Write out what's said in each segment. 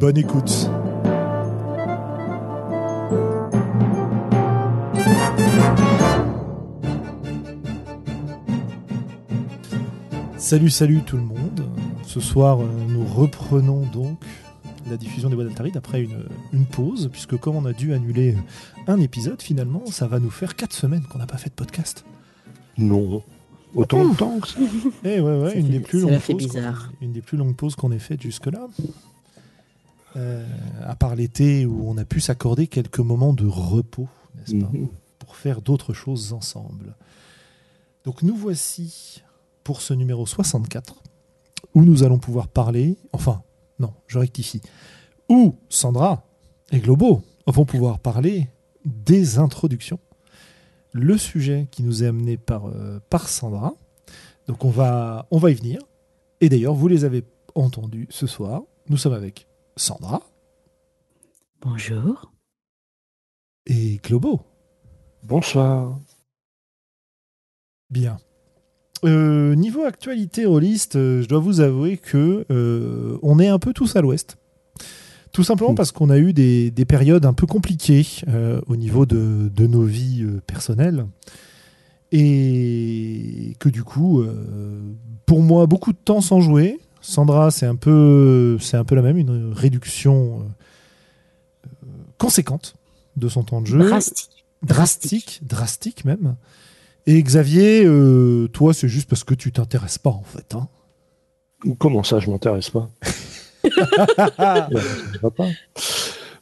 Bonne écoute. Salut, salut tout le monde. Ce soir, euh, nous reprenons donc la diffusion des voix d'Altaride après une, une pause, puisque comme on a dû annuler un épisode, finalement, ça va nous faire 4 semaines qu'on n'a pas fait de podcast. Non. Autant de temps que ça. Eh ouais, ouais, une fait- des plus ça longues fait pauses. bizarre. Une des plus longues pauses qu'on ait faites jusque-là. Euh, à part l'été où on a pu s'accorder quelques moments de repos, n'est-ce pas, Mhm. pour faire d'autres choses ensemble. Donc nous voici pour ce numéro 64, où nous allons pouvoir parler, enfin, non, je rectifie, où Sandra et Globo vont pouvoir parler des introductions. Le sujet qui nous est amené par, euh, par Sandra. Donc on va, on va y venir. Et d'ailleurs, vous les avez entendus ce soir. Nous sommes avec Sandra Bonjour. et Globo. Bonsoir. Bien. Euh, niveau actualité rôliste, euh, je dois vous avouer que euh, on est un peu tous à l'ouest. Tout simplement parce qu'on a eu des, des périodes un peu compliquées euh, au niveau de, de nos vies euh, personnelles. Et que du coup, euh, pour moi, beaucoup de temps sans jouer. Sandra, c'est un peu, c'est un peu la même, une réduction euh, conséquente de son temps de jeu Drastique. drastique, drastique même. Et Xavier, euh, toi, c'est juste parce que tu t'intéresses pas en fait. hein. Comment ça, je m'intéresse pas? Ouais, ça va pas.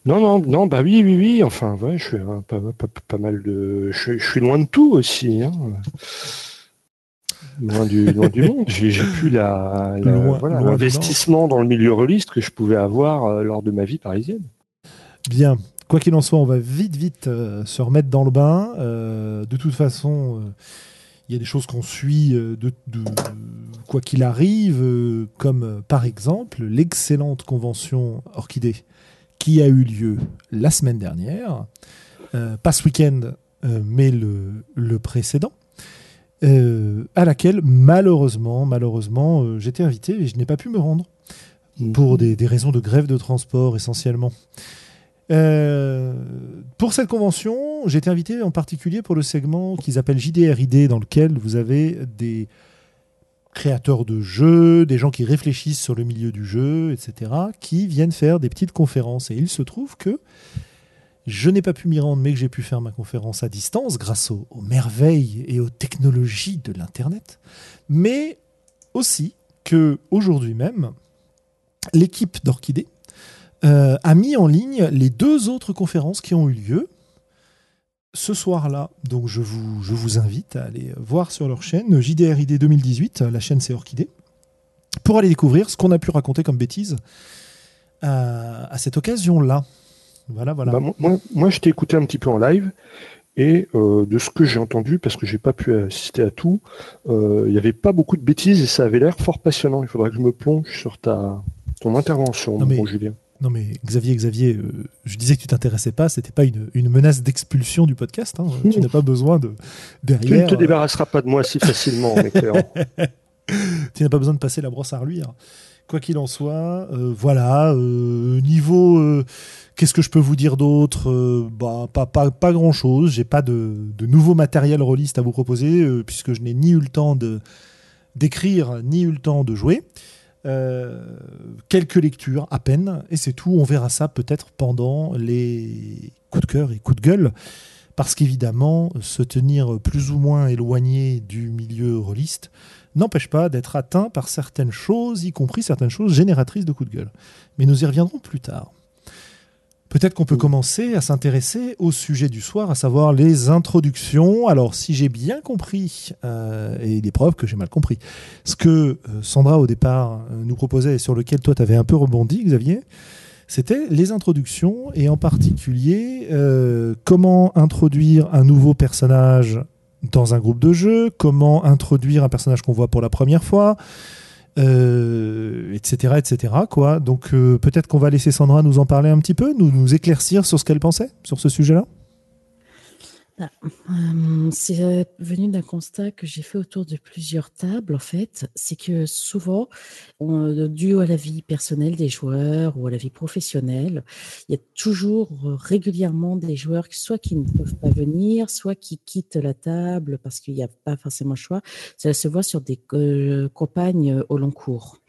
Non, non, non, bah oui, oui, oui. Enfin, ouais, je suis pas, pas, pas mal de. Je, suis- je suis loin de tout aussi. Hein. Loin du, loin du monde. J'ai plus voilà, l'investissement dans le milieu reliste que je pouvais avoir euh, lors de ma vie parisienne. Bien. Quoi qu'il en soit, on va vite, vite euh, se remettre dans le bain. Euh, de toute façon, euh, il y a des choses qu'on suit de, de- quoi qu'il arrive, comme par exemple l'excellente convention Orchidée qui a eu lieu la semaine dernière, pas ce week-end, mais le, le précédent, euh, à laquelle malheureusement, malheureusement, euh, j'étais invité et je n'ai pas pu me rendre pour des, des raisons de grève de transport essentiellement. Euh, pour cette convention, j'ai été invité en particulier pour le segment qu'ils appellent JDRID, dans lequel vous avez des créateurs de jeux, des gens qui réfléchissent sur le milieu du jeu, etc., qui viennent faire des petites conférences. Et il se trouve que je n'ai pas pu m'y rendre, mais que j'ai pu faire ma conférence à distance grâce aux, merveilles et aux technologies de l'Internet. Mais aussi que aujourd'hui même, l'équipe d'Orchidée euh, a mis en ligne les deux autres conférences qui ont eu lieu ce soir-là. Donc je vous, je vous invite à aller voir sur leur chaîne JDRID 2018, la chaîne c'est Orchidée, pour aller découvrir ce qu'on a pu raconter comme bêtises à cette occasion-là. Voilà, voilà. Bah, moi- moi, je t'ai écouté un petit peu en live et euh, de ce que j'ai entendu, parce que j'ai pas pu assister à tout, euh, il n'y avait pas beaucoup de bêtises et ça avait l'air fort passionnant. Il faudra que je me plonge sur ta ton intervention, Non, mon mais- Julien. Non mais Xavier, Xavier, euh, je disais que tu t'intéressais pas, c'était pas une, une menace d'expulsion du podcast. hein. Tu n'as pas besoin de Tu ne derrière. te euh, débarrasseras pas de moi si facilement, cœurs. tu n'as pas besoin de passer la brosse à reluire. Quoi qu'il en soit, euh, voilà. euh, niveau, euh, qu'est-ce que je peux vous dire d'autre Bah, pas, pas, pas grand chose. J'ai pas de, de nouveau matériel rôliste à vous proposer puisque je n'ai ni eu le temps d'écrire ni eu le temps de jouer. Quelques lectures à peine et c'est tout. On verra ça peut-être pendant les coups de cœur et coups de gueule. Parce qu'évidemment, se tenir plus ou moins éloigné du milieu rôliste n'empêche pas d'être atteint par certaines choses, y compris certaines choses génératrices de coups de gueule. Mais nous y reviendrons plus tard. Peut-être qu'on peut commencer à s'intéresser au sujet du soir, à savoir les introductions. Alors, si j'ai bien compris, euh, et il est preuve que j'ai mal compris, ce que euh, Sandra au départ euh, nous proposait et sur lequel toi tu avais un peu rebondi, Xavier, c'était les introductions et en particulier comment introduire un nouveau personnage dans un groupe de jeu, comment introduire un personnage qu'on voit pour la première fois, etc., euh, etc. Quoi. Donc euh, peut-être qu'on va laisser Sandra nous en parler un petit peu, nous, nous éclaircir sur ce qu'elle pensait sur ce sujet-là. Ah, euh, c'est euh, venu d'un constat que j'ai fait autour de plusieurs tables, en fait. C'est que souvent, on, dû à la vie personnelle des joueurs ou à la vie professionnelle, il y a toujours euh, régulièrement des joueurs, soit qui ne peuvent pas venir, soit qui quittent la table parce qu'il n'y a pas forcément le choix. Ça se voit sur des campagnes au long cours.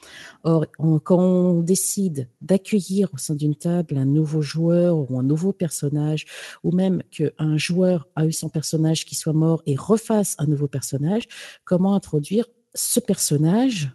Or, quand on décide d'accueillir au sein d'une table un nouveau joueur ou un nouveau personnage, ou même qu'un joueur a eu son personnage qui soit mort et refasse un nouveau personnage, comment introduire ce personnage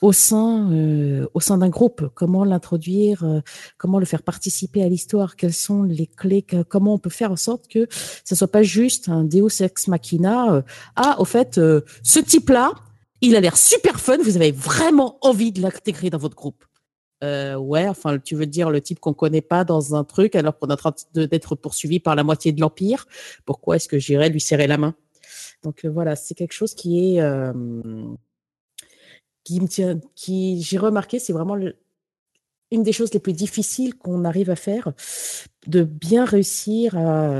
au sein, euh, sein d'un groupe, comment l'introduire, euh, comment le faire participer à l'histoire, quelles sont les clés, comment on peut faire en sorte que ce soit pas juste un Deus ex machina. Euh, ah, au fait, ce type-là, il a l'air super fun, vous avez vraiment envie de l'intégrer dans votre groupe. Euh, ouais, enfin, tu veux dire le type qu'on connaît pas dans un truc alors qu'on est en train d'être poursuivi par la moitié de l'Empire? Pourquoi est-ce que j'irais lui serrer la main? Donc euh, voilà, c'est quelque chose qui est. Euh, qui me tient. Qui, j'ai remarqué, c'est vraiment une des choses les plus difficiles qu'on arrive à faire, de bien réussir à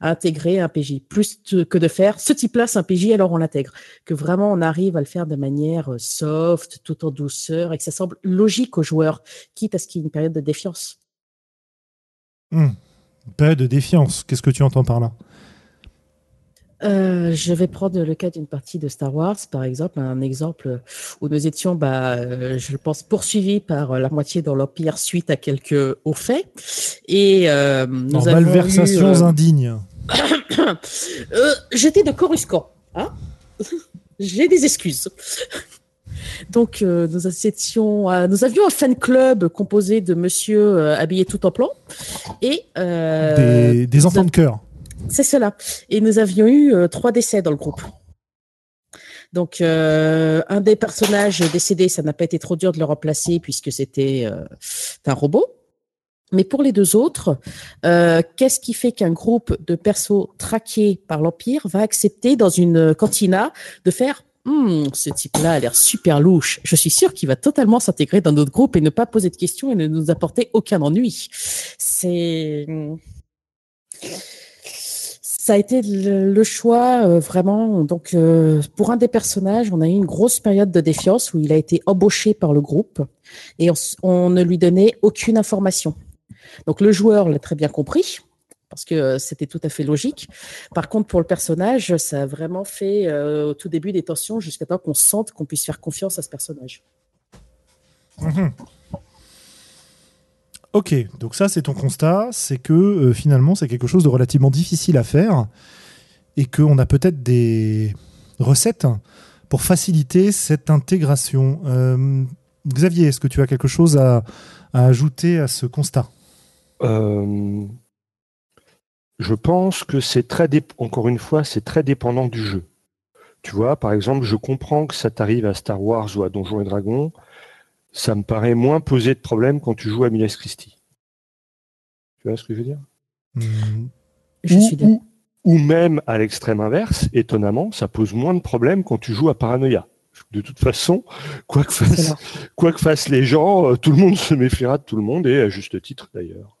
intégrer un PJ. Plus que de faire ce type-là, c'est un PJ, alors on l'intègre. Que vraiment on arrive à le faire de manière euh, soft, tout en douceur, et que ça semble logique aux joueurs, quitte à ce qu'il y ait une période de défiance. Hmm. période de défiance, qu'est-ce que tu entends par là? Euh, je vais prendre le cas d'une partie de Star Wars, par exemple, un exemple où nous étions, bah, euh, je pense, poursuivis par la moitié dans l'Empire suite à quelques hauts faits. Et euh, nous en malversations indignes. J'étais de Coruscant. Hein J'ai des excuses. Donc, nous, étions, nous avions un fan club composé de monsieur habillés tout en plan et des, des enfants de cœur. C'est cela. Et nous avions eu euh, trois décès dans le groupe. Donc, euh, un des personnages décédés, ça n'a pas été trop dur de le remplacer puisque c'était euh, un robot. Mais pour les deux autres, qu'est-ce qui fait qu'un groupe de persos traqués par l'Empire va accepter dans une cantina de faire hmm, ce type-là a l'air super louche. Je suis sûr qu'il va totalement s'intégrer dans notre groupe et ne pas poser de questions et ne nous apporter aucun ennui. C'est ça a été le, choix euh, vraiment. Donc, euh, pour un des personnages, on a eu une grosse période de défiance où il a été embauché par le groupe et on, ne lui donnait aucune information. Donc, le joueur l'a très bien compris parce que euh, c'était tout à fait logique. Par contre, pour le personnage, ça a vraiment fait au tout début des tensions jusqu'à temps qu'on sente qu'on puisse faire confiance à ce personnage. Mmh Ok, donc ça c'est ton constat, c'est que euh, finalement c'est quelque chose de relativement difficile à faire et qu'on a peut-être des recettes pour faciliter cette intégration. Euh, Xavier, est-ce que tu as quelque chose à, ajouter à ce constat? Euh, Je pense que c'est très, encore une fois, c'est très dépendant du jeu. Tu vois, par exemple, je comprends que ça t'arrive à Star Wars ou à Donjons et Dragons ça me paraît moins poser de problème quand tu joues à Miles Christie. Tu vois ce que je veux dire? Je ou, suis ou, même à l'extrême inverse, étonnamment, ça pose moins de problèmes quand tu joues à Paranoia. De toute façon, quoi que, fassent, quoi que fassent les gens, euh, tout le monde se méfiera de tout le monde, et à juste titre d'ailleurs.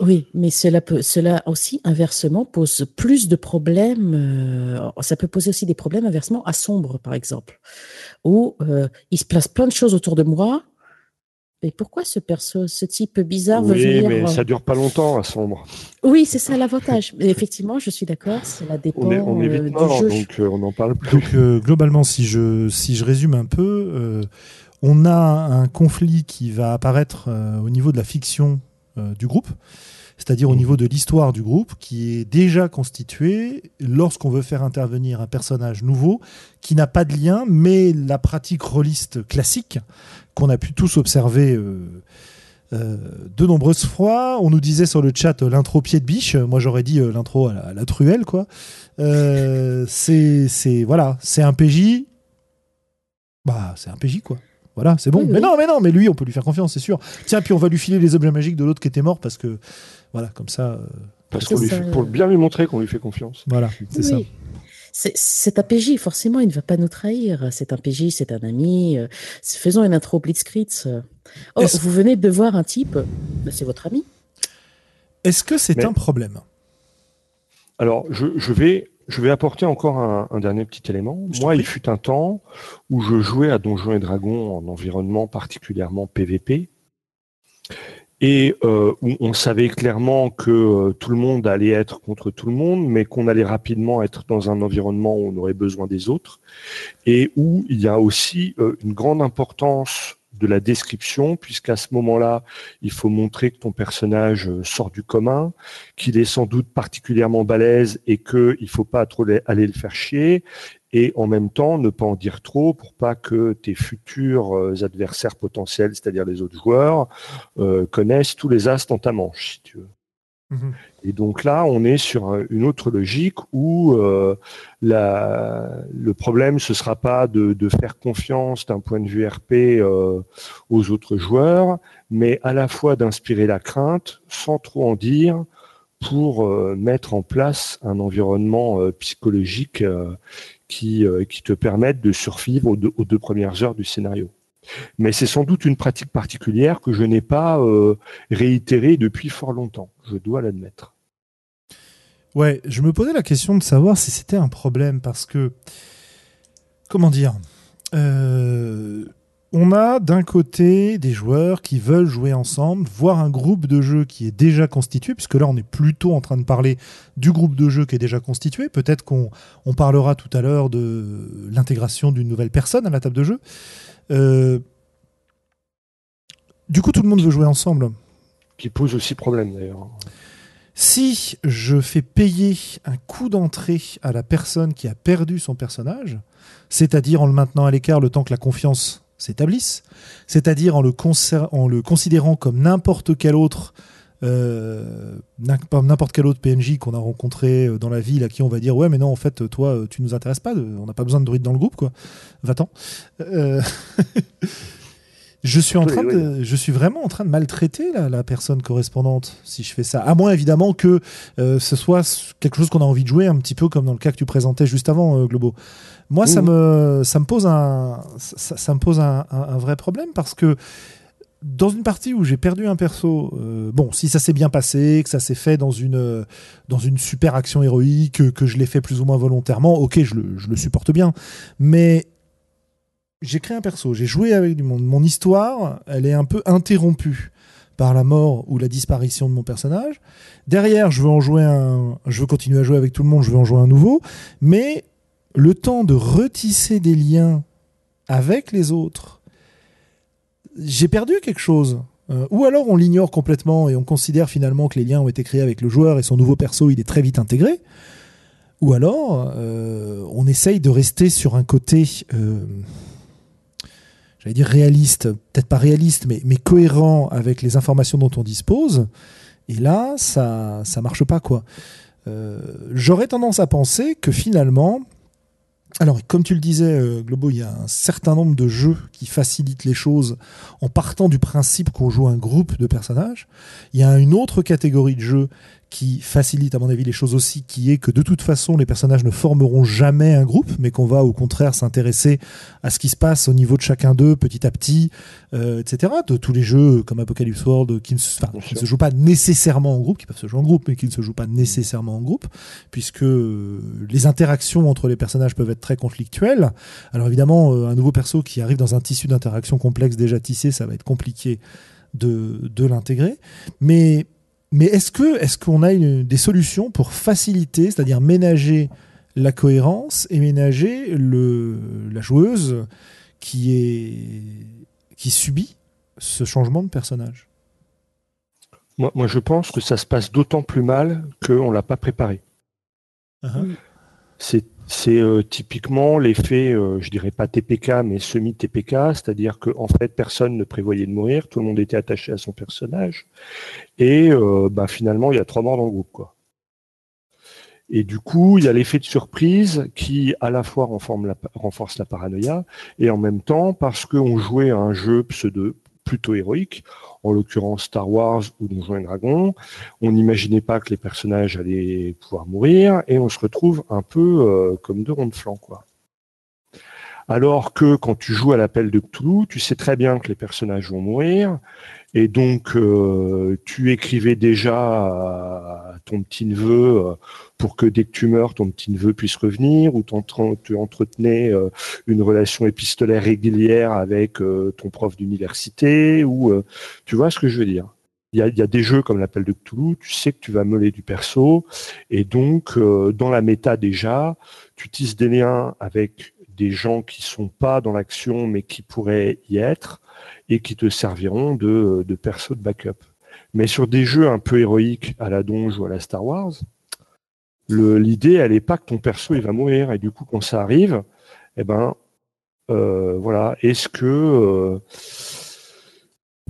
Oui, mais cela peut, cela aussi inversement pose plus de problèmes. Euh, ça peut poser aussi des problèmes inversement à sombre, par exemple, où euh, il se place plein de choses autour de moi. Mais pourquoi ce perso, ce type bizarre oui, veut venir mais ça dure pas longtemps à sombre. Oui, c'est ça l'avantage. effectivement, je suis d'accord, cela dépend on est, on est vite euh, mort, donc on n'en parle plus. Donc globalement, si je si je résume un peu, on a un conflit qui va apparaître au niveau de la fiction du groupe c'est-à-dire au mmh. niveau de l'histoire du groupe, qui est déjà constitué lorsqu'on veut faire intervenir un personnage nouveau, qui n'a pas de lien, mais la pratique rôliste classique qu'on a pu tous observer euh, de nombreuses fois. On nous disait sur le chat l'intro pied de biche. Moi, j'aurais dit l'intro à, la truelle, quoi. c'est voilà, c'est un PJ. Bah, c'est un PJ, quoi. Voilà, c'est bon. mais non, mais non, mais lui, on peut lui faire confiance, c'est sûr. Tiens, puis on va lui filer les objets magiques de l'autre qui était mort parce que, voilà, comme ça. Euh, parce qu'on lui pour bien lui montrer qu'on lui fait confiance. Voilà, c'est ça. C'est un PJ, forcément, il ne va pas nous trahir. C'est un PJ, c'est un ami. Euh, faisons une intro Blitzkrieg. Oh, vous venez de voir un type, bah, c'est votre ami. Est-ce que c'est un problème? Alors, je, je, vais je vais apporter encore un, dernier petit élément. Moi, il fut un temps où je jouais à Donjons et Dragons en environnement particulièrement PVP et euh, où on savait clairement que euh, tout le monde allait être contre tout le monde, mais qu'on allait rapidement être dans un environnement où on aurait besoin des autres, et où il y a aussi euh, une grande importance de la description, puisqu'à ce moment-là, il faut montrer que ton personnage euh, sort du commun, qu'il est sans doute particulièrement balèze et qu'il ne faut pas trop aller le faire chier, et en même temps ne pas en dire trop pour pas que tes futurs euh, adversaires potentiels, c'est-à-dire les autres joueurs, euh, connaissent tous les as dans ta manche, si tu veux. Mhm. Et donc là, on est sur une autre logique où euh, le problème, ce sera pas de, faire confiance d'un point de vue RP euh, aux autres joueurs, mais à la fois d'inspirer la crainte sans trop en dire pour euh, mettre en place un environnement psychologique qui, qui te permette de survivre aux deux premières heures du scénario. Mais c'est sans doute une pratique particulière que je n'ai pas euh, réitérée depuis fort longtemps, je dois l'admettre. Ouais, je me posais la question de savoir si c'était un problème parce que, comment dire, euh, on a d'un côté des joueurs qui veulent jouer ensemble, voire un groupe de jeu qui est déjà constitué, puisque là on est plutôt en train de parler du groupe de jeu qui est déjà constitué. Peut-être qu'on parlera tout à l'heure de l'intégration d'une nouvelle personne à la table de jeu. Euh, du coup, tout le monde veut jouer ensemble. Qui pose aussi problème d'ailleurs. Si je fais payer un coût d'entrée à la personne qui a perdu son personnage, c'est-à-dire en le maintenant à l'écart le temps que la confiance s'établisse, c'est-à-dire en, en, le considérant comme n'importe quel autre n'importe quel autre PNJ qu'on a rencontré euh, dans la ville à qui on va dire ouais mais non en fait toi euh, tu nous intéresses pas on n'a pas besoin de druide dans le groupe quoi. Va-t'en. Je suis en train de, je suis vraiment en train de maltraiter la, personne correspondante si je fais ça. À moins évidemment que ce soit quelque chose qu'on a envie de jouer un petit peu comme dans le cas que tu présentais juste avant Globo. Moi ça me ça me pose un ça, me pose un, vrai problème parce que dans une partie où j'ai perdu un perso, euh, bon, si ça s'est bien passé, que ça s'est fait dans une, dans une super action héroïque, que, je l'ai fait plus ou moins volontairement, ok, je le, je le supporte bien. Mais j'ai créé un perso, j'ai joué avec du monde. Mon histoire, elle est un peu interrompue par la mort ou la disparition de mon personnage. Derrière, je veux en jouer un, je veux continuer à jouer avec tout le monde, je veux en jouer un nouveau, mais le temps de retisser des liens avec les autres j'ai perdu quelque chose. Euh, ou alors on l'ignore complètement et on considère finalement que les liens ont été créés avec le joueur et son nouveau perso il est très vite intégré. Ou alors euh, on essaye de rester sur un côté, euh, j'allais dire réaliste, peut-être pas réaliste, mais, cohérent avec les informations dont on dispose. Et là, ça ça marche pas quoi. J'aurais tendance à penser que finalement, alors, comme tu le disais, euh, Globo, il y a un certain nombre de jeux qui facilitent les choses en partant du principe qu'on joue un groupe de personnages. Il y a une autre catégorie de jeux qui facilite à mon avis les choses aussi, qui est que de toute façon les personnages ne formeront jamais un groupe, mais qu'on va au contraire s'intéresser à ce qui se passe au niveau de chacun d'eux petit à petit, euh, etc. De tous les jeux comme Apocalypse World qui ne, se jouent pas nécessairement en groupe, qui peuvent se jouer en groupe, mais qui ne se jouent pas nécessairement en groupe, puisque euh, les interactions entre les personnages peuvent être très conflictuelles. Alors évidemment, euh, un nouveau perso qui arrive dans un tissu d'interaction complexe déjà tissé, ça va être compliqué de, de l'intégrer, mais mais est-ce que est-ce qu'on a une, des solutions pour faciliter, c'est-à-dire ménager la cohérence et ménager le, la joueuse qui est qui subit ce changement de personnage? Moi, moi, je pense que ça se passe d'autant plus mal qu'on ne l'a pas préparé. Uh-huh. C'est C'est euh, typiquement l'effet, euh, je dirais pas TPK, mais semi-TPK, c'est-à-dire que en fait, personne ne prévoyait de mourir, tout le monde était attaché à son personnage, et euh, bah, finalement, il y a trois morts dans le groupe. Et du coup, il y a l'effet de surprise qui, à la fois, renforce la paranoïa, et en même temps, parce qu'on jouait à un jeu pseudo, plutôt héroïque, en l'occurrence Star Wars ou Donjons et Dragons. On n'imaginait pas que les personnages allaient pouvoir mourir et on se retrouve un peu euh, comme deux ronds de flanc, quoi. Alors que quand tu joues à l'appel de Cthulhu, tu sais très bien que les personnages vont mourir, et donc euh, tu écrivais déjà ton petit neveu euh, pour que dès que tu meurs, ton petit neveu puisse revenir, ou tu entretenais euh, une relation épistolaire régulière avec ton prof d'université, ou tu vois ce que je veux dire? Il y, a, il y a, des jeux comme l'appel de Cthulhu, tu sais que tu vas meuler du perso, et donc dans la méta déjà, tu tisses des liens avec des gens qui sont pas dans l'action mais qui pourraient y être et qui te serviront de, de perso de backup. Mais sur des jeux un peu héroïques à la Donge ou à la Star Wars, l'idée elle est pas que ton perso il va mourir et du coup quand ça arrive, eh ben euh, voilà, est-ce que euh,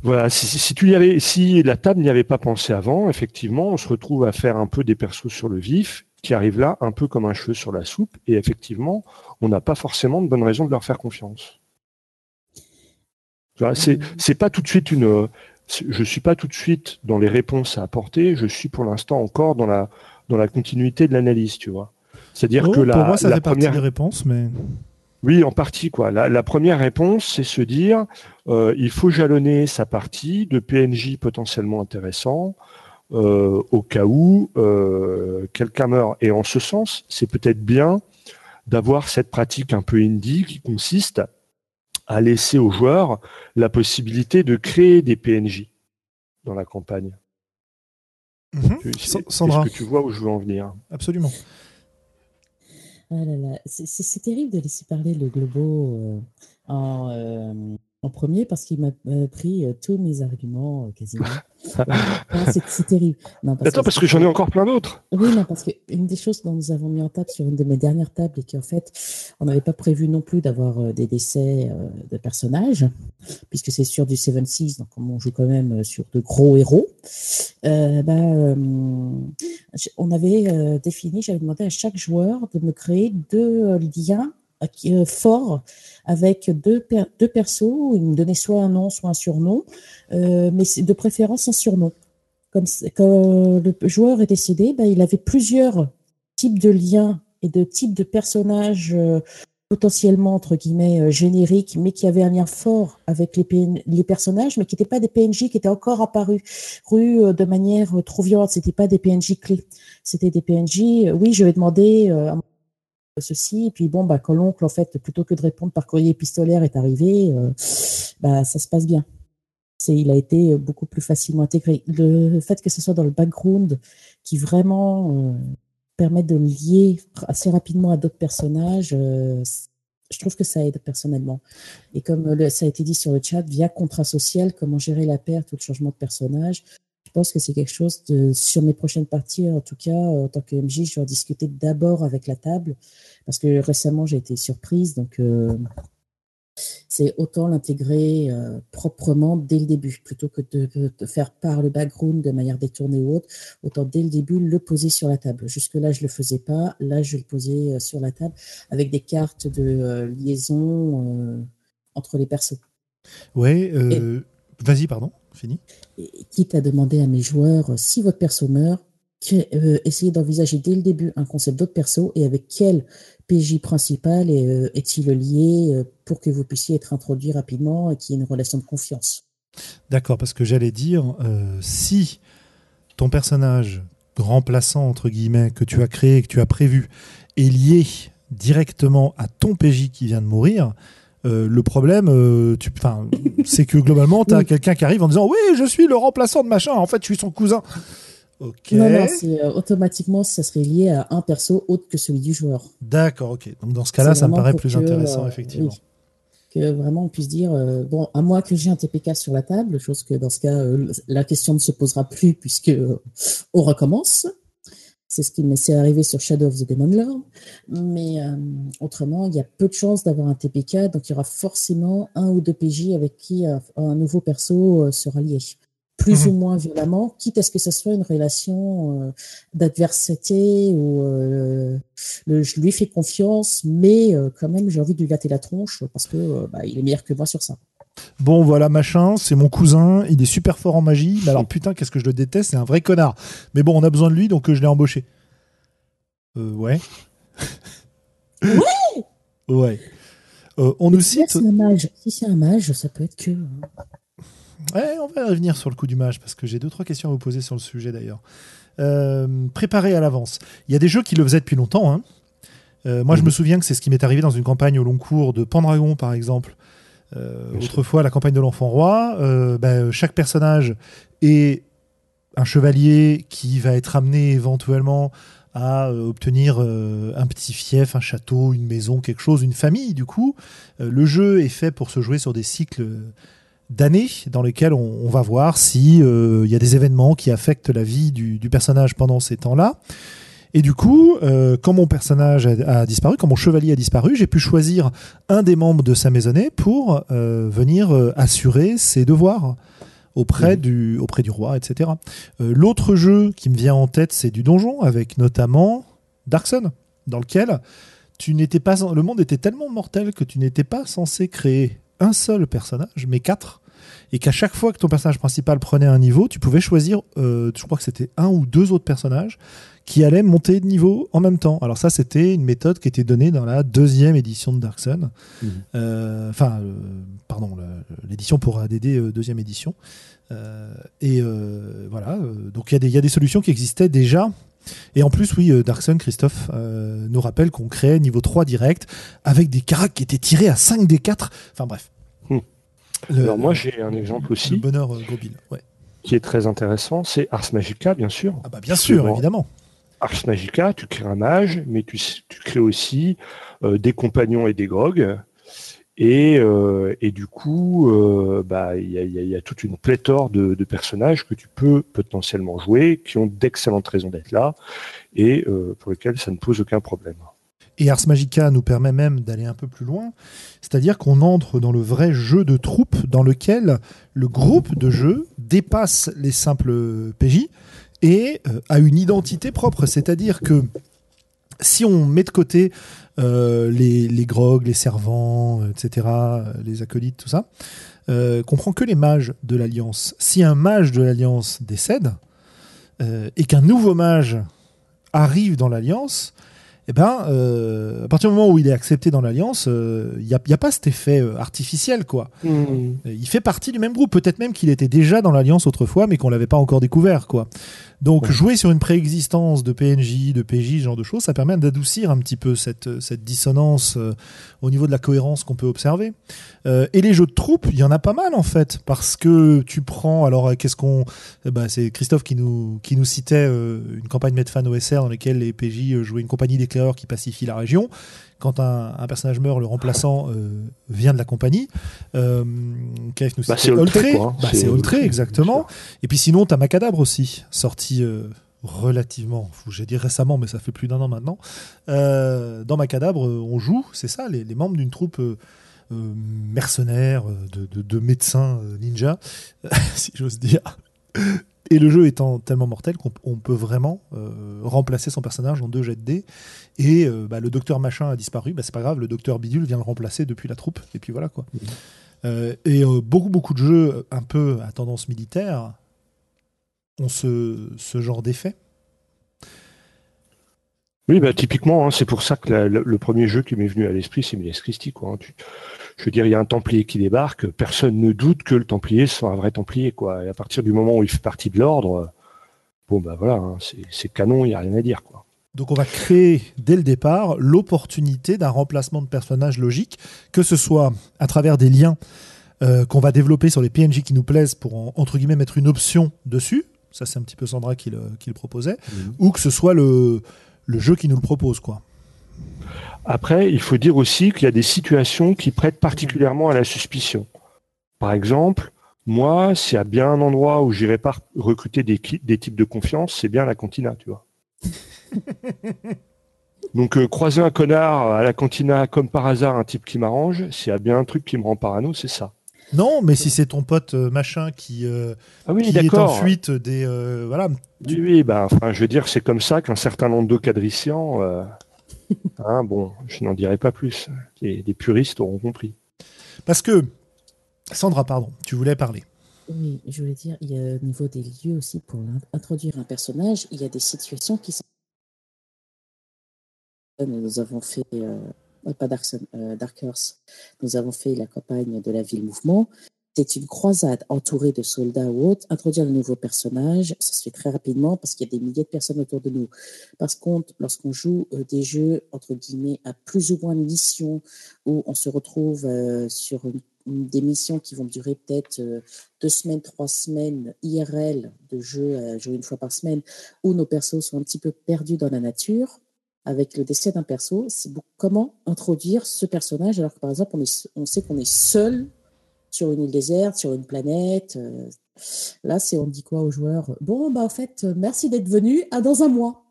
voilà, si, si, tu y avais, si la table n'y avait pas pensé avant, effectivement, on se retrouve à faire un peu des persos sur le vif qui arrivent là un peu comme un cheveu sur la soupe et effectivement, on n'a pas forcément de bonnes raisons de leur faire confiance. C'est, mmh. c'est pas tout de suite une. Je suis pas tout de suite dans les réponses à apporter. Je suis pour l'instant encore dans la dans la continuité de l'analyse, tu vois. C'est-à-dire oh, que la, pour moi, ça la fait première partie des réponses, mais oui, en partie quoi. La, la première réponse, c'est se dire euh, il faut jalonner sa partie de PNJ potentiellement intéressant euh, au cas où euh, quelqu'un meurt. Et en ce sens, c'est peut-être bien d'avoir cette pratique un peu indie qui consiste à laisser aux joueurs la possibilité de créer des PNJ dans la campagne. Mhm. Est-ce que tu vois où je veux en venir Absolument. Ah là là, c'est terrible de laisser parler le Globo euh, en, euh, en premier parce qu'il m'a euh, pris euh, tous mes arguments euh, quasiment. c'est terrible. Non, parce Attends, que parce que j'en ai encore plein d'autres. Oui, non, parce qu'une des choses dont nous avons mis en table sur une de mes dernières tables et qu'en fait, on n'avait pas prévu non plus d'avoir des décès de personnages, puisque c'est sur du 7-6, donc on joue quand même sur de gros héros. Euh, bah, on avait défini, j'avais demandé à chaque joueur de me créer deux liens fort avec deux, deux persos. Il me donnait soit un nom, soit un surnom, euh, mais de préférence un surnom. Comme quand le joueur est décédé, ben, il avait plusieurs types de liens et de types de personnages euh, potentiellement entre guillemets génériques, mais qui avaient un lien fort avec les, les personnages, mais qui n'étaient pas des PNJ qui étaient encore apparus de manière trop violente. C'était pas des PNJ clés. C'était des PNJ. Oui, je vais demander ceci. Et puis bon, bah, quand l'oncle, en fait, plutôt que de répondre par courrier épistolaire est arrivé, euh, bah, ça se passe bien. C'est, il a été beaucoup plus facilement intégré. Le fait que ce soit dans le background qui vraiment euh, permet de lier assez rapidement à d'autres personnages, euh, je trouve que ça aide personnellement. Et comme ça a été dit sur le chat, via contrat social, comment gérer la perte ou le changement de personnage, je pense que c'est quelque chose de, sur mes prochaines parties, en tout cas, en tant que MJ, je vais en discuter d'abord avec la table, parce que récemment, j'ai été surprise. Donc, euh, c'est autant l'intégrer euh, proprement dès le début, plutôt que de, faire par le background de manière détournée ou autre, autant dès le début le poser sur la table. Jusque-là, je ne le faisais pas. Là, je le posais euh, sur la table avec des cartes de liaison entre les persos. Oui, vas-y, pardon fini. quitte à demander à mes joueurs, euh, si votre perso meurt, euh, essayez d'envisager dès le début un concept d'autre perso et avec quel PJ principal euh, est-il lié pour que vous puissiez être introduit rapidement et qu'il y ait une relation de confiance? D'accord, parce que j'allais dire, si ton personnage remplaçant, entre guillemets, que tu as créé, que tu as prévu, est lié directement à ton PJ qui vient de mourir, euh, le problème, euh, c'est que globalement, tu as quelqu'un qui arrive en disant Oui, je suis le remplaçant de machin, en fait, je suis son cousin. Ok. Non, non, euh, automatiquement, ça serait lié à un perso autre que celui du joueur. D'accord, ok. Donc dans ce cas-là, ça me paraît plus intéressant, effectivement. Que vraiment on puisse dire Bon, à moi que j'ai un TPK sur la table, chose que dans ce cas, la question ne se posera plus puisque on recommence. C'est ce qui m'est arrivé sur Shadow of the Demon Lord. Mais euh, autrement, il y a peu de chances d'avoir un TPK, donc il y aura forcément un ou deux PJ avec qui euh, un nouveau perso euh, sera lié. Plus Mhm. ou moins violemment, quitte à ce que ce soit une relation d'adversité le- je lui fais confiance, mais quand même j'ai envie de lui latter la tronche parce que bah, il est meilleur que moi sur ça. Bon, voilà, machin, c'est mon cousin, il est super fort en magie, mais alors putain, qu'est-ce que je le déteste, c'est un vrai connard. Mais bon, on a besoin de lui, donc euh, je l'ai embauché. Euh, ouais. Ouais Ouais. Euh, on nous Si cite. c'est un mage, si c'est un mage, ça peut être que. Ouais, on va revenir sur le coup du mage parce que j'ai deux trois questions à vous poser sur le sujet d'ailleurs. Euh, préparer à l'avance. Il y a des jeux qui le faisaient depuis longtemps. hein. Euh, moi, je Mhm. me souviens que c'est ce qui m'est arrivé dans une campagne au long cours de Pendragon, par exemple. Euh, autrefois, la campagne de l'enfant roi, euh, ben, chaque personnage est un chevalier qui va être amené éventuellement à euh, obtenir euh, un petit fief, un château, une maison, quelque chose, une famille. Du coup, Euh, le jeu est fait pour se jouer sur des cycles d'années dans lesquels on, on va voir si euh, il y a des événements qui affectent la vie du, du personnage pendant ces temps-là. Et du coup, euh, quand mon personnage a, a disparu, quand mon chevalier a disparu, j'ai pu choisir un des membres de sa maisonnée pour euh, venir euh, assurer ses devoirs auprès, Mhm. du, auprès du roi, etc. L'autre jeu qui me vient en tête, c'est du donjon, avec notamment Darkson, dans lequel tu n'étais pas, le monde était tellement mortel que tu n'étais pas censé créer un seul personnage, mais quatre, et qu'à chaque fois que ton personnage principal prenait un niveau, tu pouvais choisir, euh, je crois que c'était un ou deux autres personnages qui allaient monter de niveau en même temps. Alors ça, c'était une méthode qui était donnée dans la deuxième édition de Darkson. Mhm. Euh, Enfin, euh, pardon, l'édition pour ADD deuxième édition. Et voilà, donc il y, a des- il y a des solutions qui existaient déjà. Et en plus, oui, Darkson, Christophe, euh, nous rappelle qu'on créait niveau 3 direct avec des caracs qui étaient tirés à 5 des 4. Enfin bref. Le- Alors moi j'ai un exemple le aussi bonheur euh, Gobin. Ouais. qui est très intéressant, c'est Ars Magica bien sûr. Ah bah bien sûr, Bon. évidemment. Ars Magica, tu crées un mage, mais tu, tu crées aussi euh, des compagnons et des grogs. Et, euh, et du coup, euh, bah, il y, a, il y a- y a toute une pléthore de, de personnages que tu peux potentiellement jouer, qui ont d'excellentes raisons d'être là, et pour lesquels ça ne pose aucun problème. Et Ars Magica nous permet même d'aller un peu plus loin, c'est-à-dire qu'on entre dans le vrai jeu de troupe dans lequel le groupe de jeu dépasse les simples PJ et euh, a une identité propre. C'est-à-dire que si on met de côté euh, les, les grogs, les servants, euh, etc., les acolytes, tout ça, euh, qu'on prend que les mages de l'Alliance. Si un mage de l'Alliance décède et qu'un nouveau mage arrive dans l'Alliance, eh ben, euh, à partir du moment où il est accepté dans l'Alliance, il n'y a, y a pas cet effet euh, artificiel, quoi. Euh, Il fait partie du même groupe. Peut-être même qu'il était déjà dans l'Alliance autrefois, mais qu'on l'avait pas encore découvert, quoi. Donc, Ouais. jouer sur une préexistence de PNJ, de PJ, ce genre de choses, ça permet d'adoucir un petit peu cette, cette dissonance euh, au niveau de la cohérence qu'on peut observer. Euh, et les jeux de troupes, il y en a pas mal, en fait, parce que tu prends, alors, euh, qu'est-ce qu'on. eh ben, c'est Christophe qui nous, qui nous citait euh, une campagne Medfan OSR dans laquelle les PJ jouaient une compagnie d'éclaireurs qui pacifie la région. Quand un, un personnage meurt, le remplaçant euh, vient de la compagnie. Euh, nous Bah, c'est Oltré, hein. Bah, C'est Oltré, exactement. Et puis sinon, t'as Macadabre aussi, sorti euh, relativement, j'ai dit récemment, mais ça fait plus d'un an maintenant. Euh, dans Macadabre, on joue, c'est ça, les, les membres d'une troupe euh, euh, mercenaire, de, de- de médecins ninja, si j'ose dire. Et le jeu étant tellement mortel qu'on on peut vraiment euh, remplacer son personnage en deux jets de dés. Et euh, bah, le docteur machin a disparu, bah, c'est pas grave, le docteur bidule vient le remplacer depuis la troupe. Et puis voilà quoi. Euh, et beaucoup beaucoup de jeux un peu à tendance militaire ont ce, ce genre d'effet. Oui, bah, typiquement, hein, c'est pour ça que la- le, le premier jeu qui m'est venu à l'esprit, c'est Miles Christie. Quoi, hein. Tu- je veux dire, il y a un Templier qui débarque, personne ne doute que le Templier soit un vrai Templier. Quoi. Et à partir du moment où il fait partie de l'ordre, bon, bah voilà, hein, c'est canon, il n'y a rien à dire. Quoi. Donc on va créer dès le départ l'opportunité d'un remplacement de personnage logique, que ce soit à travers des liens euh, qu'on va développer sur les PNJ qui nous plaisent pour en- entre guillemets mettre une option dessus. Ça c'est un petit peu Sandra qui le, qui le proposait, ou que ce soit le, le jeu qui nous le propose quoi. Après, il faut dire aussi qu'il y a des situations qui prêtent particulièrement à la suspicion. Par exemple, moi, s'il y a bien un endroit où j'irai pas recruter des, types de confiance, c'est bien la cantina, tu vois. Donc euh, croiser un connard à la cantina comme par hasard, un type qui m'arrange, s'il y a bien un truc qui me rend parano, c'est ça. Non, mais si c'est ton pote euh, machin qui, euh, Ah oui, qui est en fuite des voilà. Oui, oui, bah, enfin, je veux dire, c'est comme ça qu'un certain nombre de quadriciants, euh, hein, bon, je n'en dirai pas plus. Les, les puristes auront compris. Parce que Sandra, pardon, tu voulais parler. Oui, je voulais dire, il y a au niveau des lieux aussi, pour introduire un personnage, il y a des situations qui sont. Nous avons fait, euh, pas Dark, euh, Dark Horse, nous avons fait la campagne de la ville mouvement. C'est une croisade entourée de soldats ou autres? Introduire de nouveaux personnages, ça se fait très rapidement parce qu'il y a des milliers de personnes autour de nous. Par contre, lorsqu'on joue euh, des jeux, entre guillemets, à plus ou moins de missions, où on se retrouve euh, sur des missions qui vont durer peut-être euh, deux semaines, trois semaines IRL de jeu à jouer une fois par semaine, où nos persos sont un petit peu perdus dans la nature, avec le décès d'un perso, comment introduire ce personnage alors que par exemple on sait qu'on est seul sur une île déserte, sur une planète. euh, là, c'est on dit quoi aux joueurs? Bon, bah en fait, merci d'être venu. À dans un mois.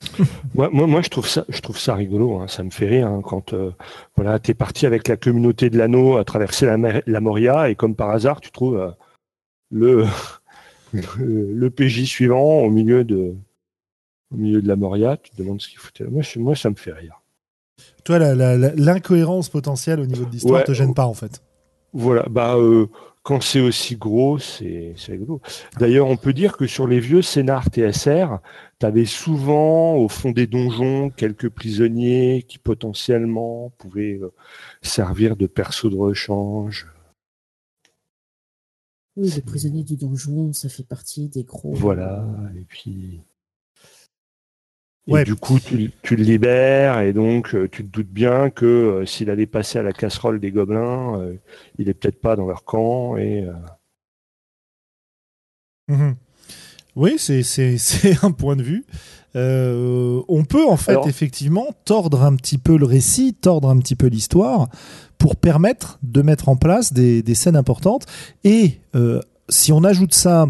Moi, moi, moi, je trouve ça, je trouve ça rigolo. hein, ça me fait rire hein, quand euh, voilà, t'es parti avec la communauté de l'anneau à traverser la, mer- la Moria et comme par hasard, tu trouves euh, le, le le PJ suivant au milieu de au milieu de la Moria. Tu te demandes ce qu'il foutait. Moi, je- moi, ça me fait rire. Toi, l'incohérence potentielle au niveau de l'histoire Ouais. te gêne pas en fait. Voilà, bah euh, quand c'est aussi gros, c'est c'est rigolo. D'ailleurs, on peut dire que sur les vieux scénars TSR, tu avais souvent au fond des donjons quelques prisonniers qui potentiellement pouvaient euh, servir de perso de rechange. Oui, le prisonnier du donjon, ça fait partie des gros. Voilà, et puis Ouais. du coup tu, tu le libères et donc euh, tu te doutes bien que euh, s'il allait passer à la casserole des gobelins, euh, il est peut-être pas dans leur camp et euh, Mhm. Oui, c'est- un point de vue. On peut en fait Alors- effectivement tordre un petit peu le récit, tordre un petit peu l'histoire pour permettre de mettre en place des, des scènes importantes. Et si on ajoute ça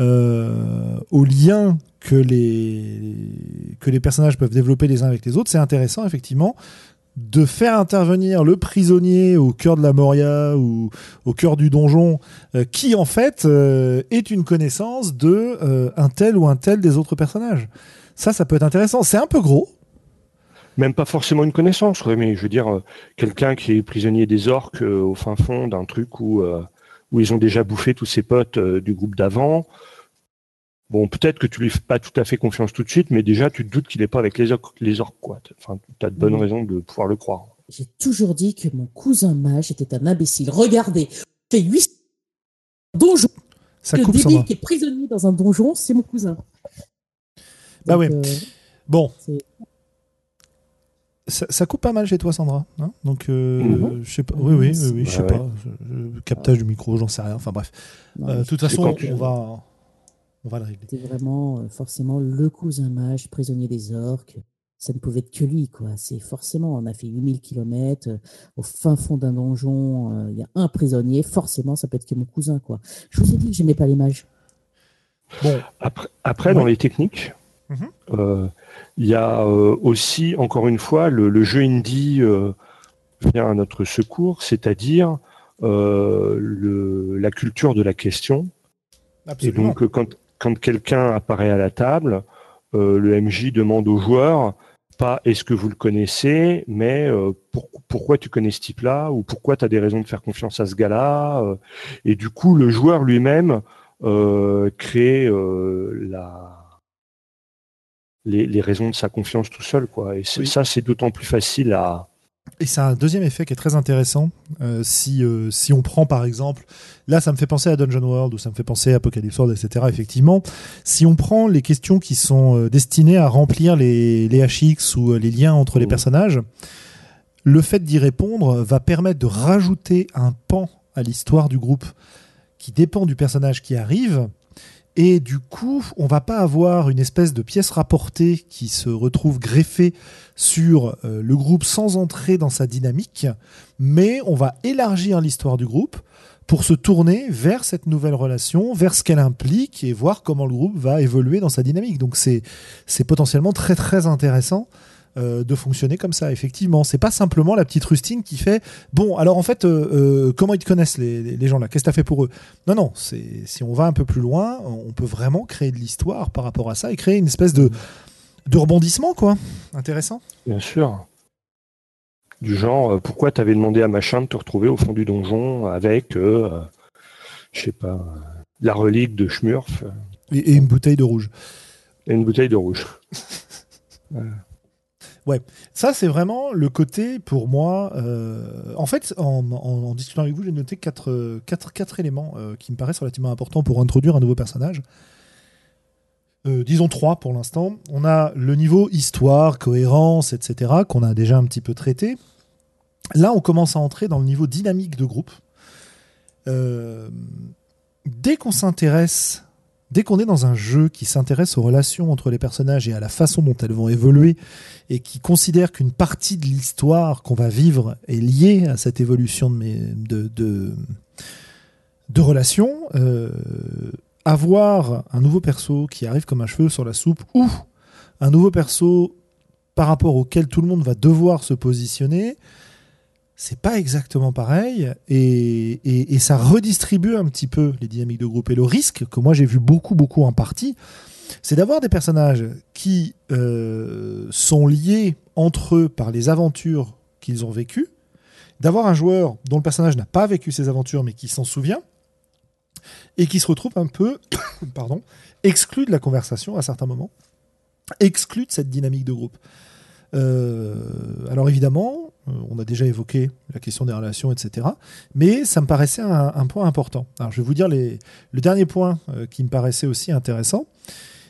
au lien que les, que les personnages peuvent développer les uns avec les autres, c'est intéressant effectivement de faire intervenir le prisonnier au cœur de la Moria ou au cœur du donjon euh, qui en fait euh, est une connaissance de euh, un tel ou un tel des autres personnages. Ça, ça peut être intéressant. C'est un peu gros. même pas forcément une connaissance, mais je veux dire euh, quelqu'un qui est prisonnier des orques euh, au fin fond d'un truc où euh, où ils ont déjà bouffé tous ses potes euh, du groupe d'avant. Bon, peut-être que tu lui fais pas tout à fait confiance tout de suite, mais déjà tu te doutes qu'il est pas avec les orques, les orques quoi. Enfin, tu as de bonnes Mhm. raisons de pouvoir le croire. J'ai toujours dit que mon cousin mage était un imbécile. Regardez, fait 8 donjons. Ça le coupe, débile Sandra. qui est prisonnier dans un donjon, c'est mon cousin. Bah Donc, ouais. euh, Bon. Ça, ça coupe pas mal chez toi, Sandra. hein? Donc, euh, Mhm. je sais pas. Oui, oui, oui, oui, je sais Ouais, pas. Je- captage du micro, j'en sais rien. Enfin bref. Euh, de toute c'est façon, on va, on va le régler. C'était vraiment euh, forcément le cousin mage, prisonnier des orques. Ça ne pouvait être que lui, quoi. C'est forcément, on a fait 8000 km au fin fond d'un donjon. euh, Il y a un prisonnier, forcément, ça peut être que mon cousin, quoi. Je vous ai dit que j'aimais pas les mages. Bon, Après, après Ouais. dans les techniques, Euh, il y a euh, aussi, encore une fois, le, le jeu indie euh, vient à notre secours, c'est-à-dire la culture de la question. Et donc, quand, quand quelqu'un apparaît à la table, euh, le MJ demande au joueur pas est-ce que vous le connaissez, mais euh, pour- pourquoi tu connais ce type-là? ou pourquoi tu as des raisons de faire confiance à ce gars-là? euh, et du coup, le joueur lui-même crée la, les, les raisons de sa confiance tout seul. Quoi. Et Oui. ça, c'est d'autant plus facile à. Et c'est un deuxième effet qui est très intéressant. Euh, si, euh, si on prend par exemple, là ça me fait penser à Dungeon World ou ça me fait penser à Apocalypse World, etc. Effectivement, si on prend les questions qui sont euh, destinées à remplir les, les HX ou les liens entre les Mhm. personnages, le fait d'y répondre va permettre de rajouter un pan à l'histoire du groupe qui dépend du personnage qui arrive. Et du coup, on va pas avoir une espèce de pièce rapportée qui se retrouve greffée sur euh, le groupe sans entrer dans sa dynamique, mais on va élargir l'histoire du groupe pour se tourner vers cette nouvelle relation, vers ce qu'elle implique et voir comment le groupe va évoluer dans sa dynamique. Donc c'est potentiellement très très intéressant euh, de fonctionner comme ça. Effectivement, c'est pas simplement la petite rustine qui fait bon. Alors en fait, euh, euh, comment ils te connaissent les, les gens là Qu'est-ce que t'as fait pour eux? Non, non. C'est si on va un peu plus loin, on peut vraiment créer de l'histoire par rapport à ça et créer une espèce de de rebondissement quoi. Intéressant? Bien sûr. Du genre, pourquoi t'avais demandé à machin de te retrouver au fond du donjon avec, je sais pas, la relique de Schmurf? Et, une bouteille de rouge. Et une bouteille de rouge. Ouais, ça c'est vraiment le côté pour moi. Euh, en fait, en, discutant avec vous, j'ai noté quatre, quatre, quatre éléments euh, qui me paraissent relativement importants pour introduire un nouveau personnage. Euh, disons trois pour l'instant. On a le niveau histoire, cohérence, etc., qu'on a déjà un petit peu traité. Là, on commence à entrer dans le niveau dynamique de groupe. dès qu'on s'intéresse Dès qu'on est dans un jeu qui s'intéresse aux relations entre les personnages et à la façon dont elles vont évoluer, et qui considère qu'une partie de l'histoire qu'on va vivre est liée à cette évolution de, relations, euh, avoir un nouveau perso qui arrive comme un cheveu sur la soupe, ou un nouveau perso par rapport auquel tout le monde va devoir se positionner, c'est pas exactement pareil et, ça redistribue un petit peu les dynamiques de groupe. Et le risque que moi j'ai vu beaucoup, beaucoup en partie, c'est d'avoir des personnages qui euh, sont liés entre eux par les aventures qu'ils ont vécues, d'avoir un joueur dont le personnage n'a pas vécu ces aventures mais qui s'en souvient, et qui se retrouve un peu pardon, exclu de la conversation à certains moments, exclu de cette dynamique de groupe. Euh, alors évidemment, on a déjà évoqué la question des relations, etc. Mais ça me paraissait un, point important. Alors je vais vous dire le dernier point euh, qui me paraissait aussi intéressant.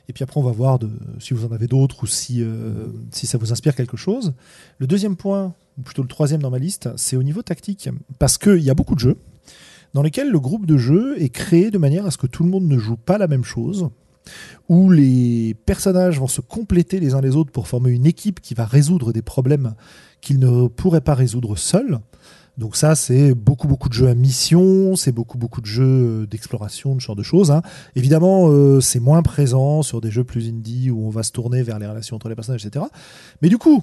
Et puis après, on va voir si vous en avez d'autres ou si, si ça vous inspire quelque chose. Le deuxième point, ou plutôt le troisième dans ma liste, c'est au niveau tactique. Parce qu'il y a beaucoup de jeux dans lesquels le groupe de jeu est créé de manière à ce que tout le monde ne joue pas la même chose où les personnages vont se compléter les uns les autres pour former une équipe qui va résoudre des problèmes qu'ils ne pourraient pas résoudre seuls. Donc ça, c'est beaucoup beaucoup de jeux à mission, c'est beaucoup beaucoup de jeux d'exploration, de ce genre de choses. Hein. Évidemment, euh, c'est moins présent sur des jeux plus indie où on va se tourner vers les relations entre les personnages, etc. Mais du coup,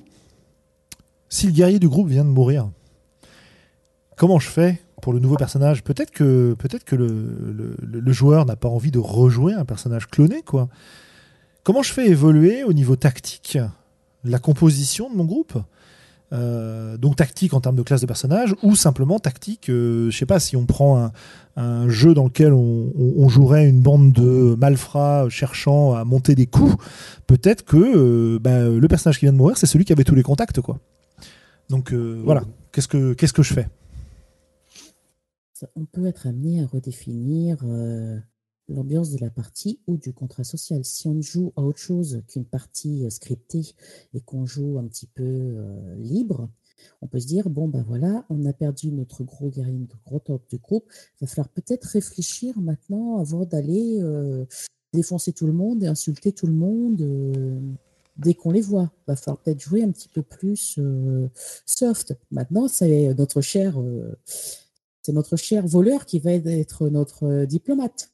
si le guerrier du groupe vient de mourir, comment je fais pour le nouveau personnage. Peut-être que, peut-être que le, le, joueur n'a pas envie de rejouer un personnage cloné, quoi. Comment je fais évoluer au niveau tactique la composition de mon groupe? Euh, donc tactique en termes de classe de personnage ou simplement tactique, euh, je sais pas si on prend un, un jeu dans lequel on, on, jouerait une bande de malfrats cherchant à monter des coups, peut-être que euh, bah, le personnage qui vient de mourir c'est celui qui avait tous les contacts quoi. Donc voilà, qu'est-ce que qu'est-ce que je fais? On peut être amené à redéfinir euh, l'ambiance de la partie ou du contrat social. Si on joue à autre chose qu'une partie euh, scriptée et qu'on joue un petit peu euh, libre, on peut se dire bon ben voilà, on a perdu notre gros guerrier, notre gros top du groupe. Il va falloir peut-être réfléchir maintenant avant d'aller défoncer tout le monde et insulter tout le monde dès qu'on les voit. Il va falloir peut-être jouer un petit peu plus soft. Maintenant, c'est notre cher c'est notre cher voleur qui va être notre euh, diplomate.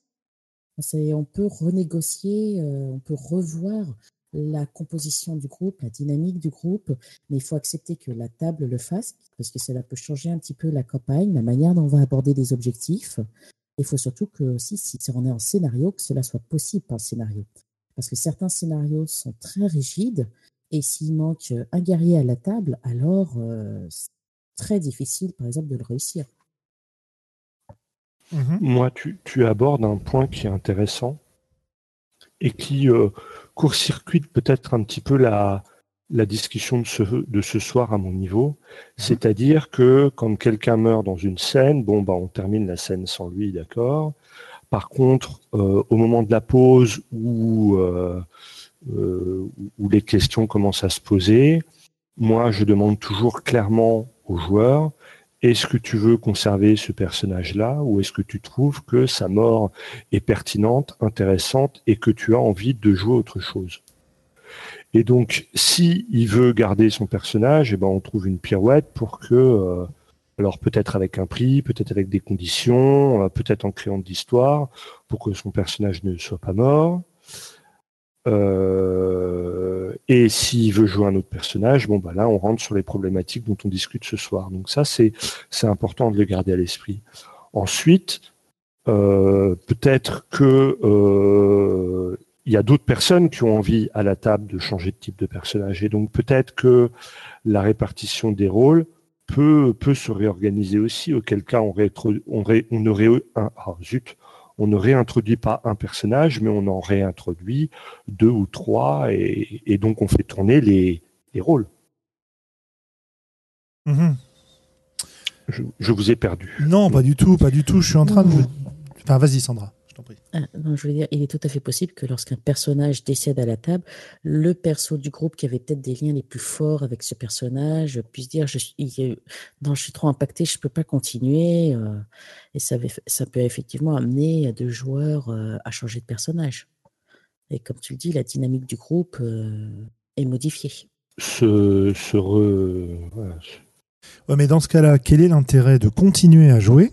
On peut renégocier, euh, on peut revoir la composition du groupe, la dynamique du groupe, mais il faut accepter que la table le fasse, parce que cela peut changer un petit peu la campagne, la manière dont on va aborder des objectifs. Il faut surtout que si on est en scénario, que cela soit possible par le scénario. Parce que certains scénarios sont très rigides, et s'il manque un guerrier à la table, alors euh, c'est très difficile, par exemple, de le réussir. Mhm. Moi, tu, abordes un point qui est intéressant et qui euh, court-circuite peut-être un petit peu la, la discussion de ce, de ce soir à mon niveau. Mhm. C'est-à-dire que quand quelqu'un meurt dans une scène, bon, bah, on termine la scène sans lui, d'accord. Par contre, euh, au moment de la pause où, euh, où les questions commencent à se poser, moi, je demande toujours clairement aux joueurs est-ce que tu veux conserver ce personnage-là ou est-ce que tu trouves que sa mort est pertinente, intéressante et que tu as envie de jouer autre chose? Et donc, si il veut garder son personnage, eh ben on trouve une pirouette pour que euh, Alors peut-être avec un prix, peut-être avec des conditions, peut-être en créant de l'histoire pour que son personnage ne soit pas mort. Euh, et s'il veut jouer un autre personnage, bon bah là on rentre sur les problématiques dont on discute ce soir. Donc ça c'est important de le garder à l'esprit. Ensuite, euh, peut-être que euh, il y a d'autres personnes qui ont envie à la table de changer de type de personnage et donc peut-être que la répartition des rôles peut peut se réorganiser aussi. Auquel cas on aurait un ah, zut on ne réintroduit pas un personnage, mais on en réintroduit deux ou trois, et, donc on fait tourner les, rôles. Mhm. Je, vous ai perdu. Non, pas du tout, pas du tout. Je suis en train de. Enfin, vas-y, Sandra. Ah, je voulais dire, il est tout à fait possible que lorsqu'un personnage décède à la table, le perso du groupe qui avait peut-être des liens les plus forts avec ce personnage puisse dire je suis, je suis trop impacté, je ne peux pas continuer. Euh, et ça, ça, peut effectivement amener deux joueurs euh, à changer de personnage. Et comme tu le dis, la dynamique du groupe euh, est modifiée. Ce, ce Ouais, mais dans ce cas-là, quel est l'intérêt de continuer à jouer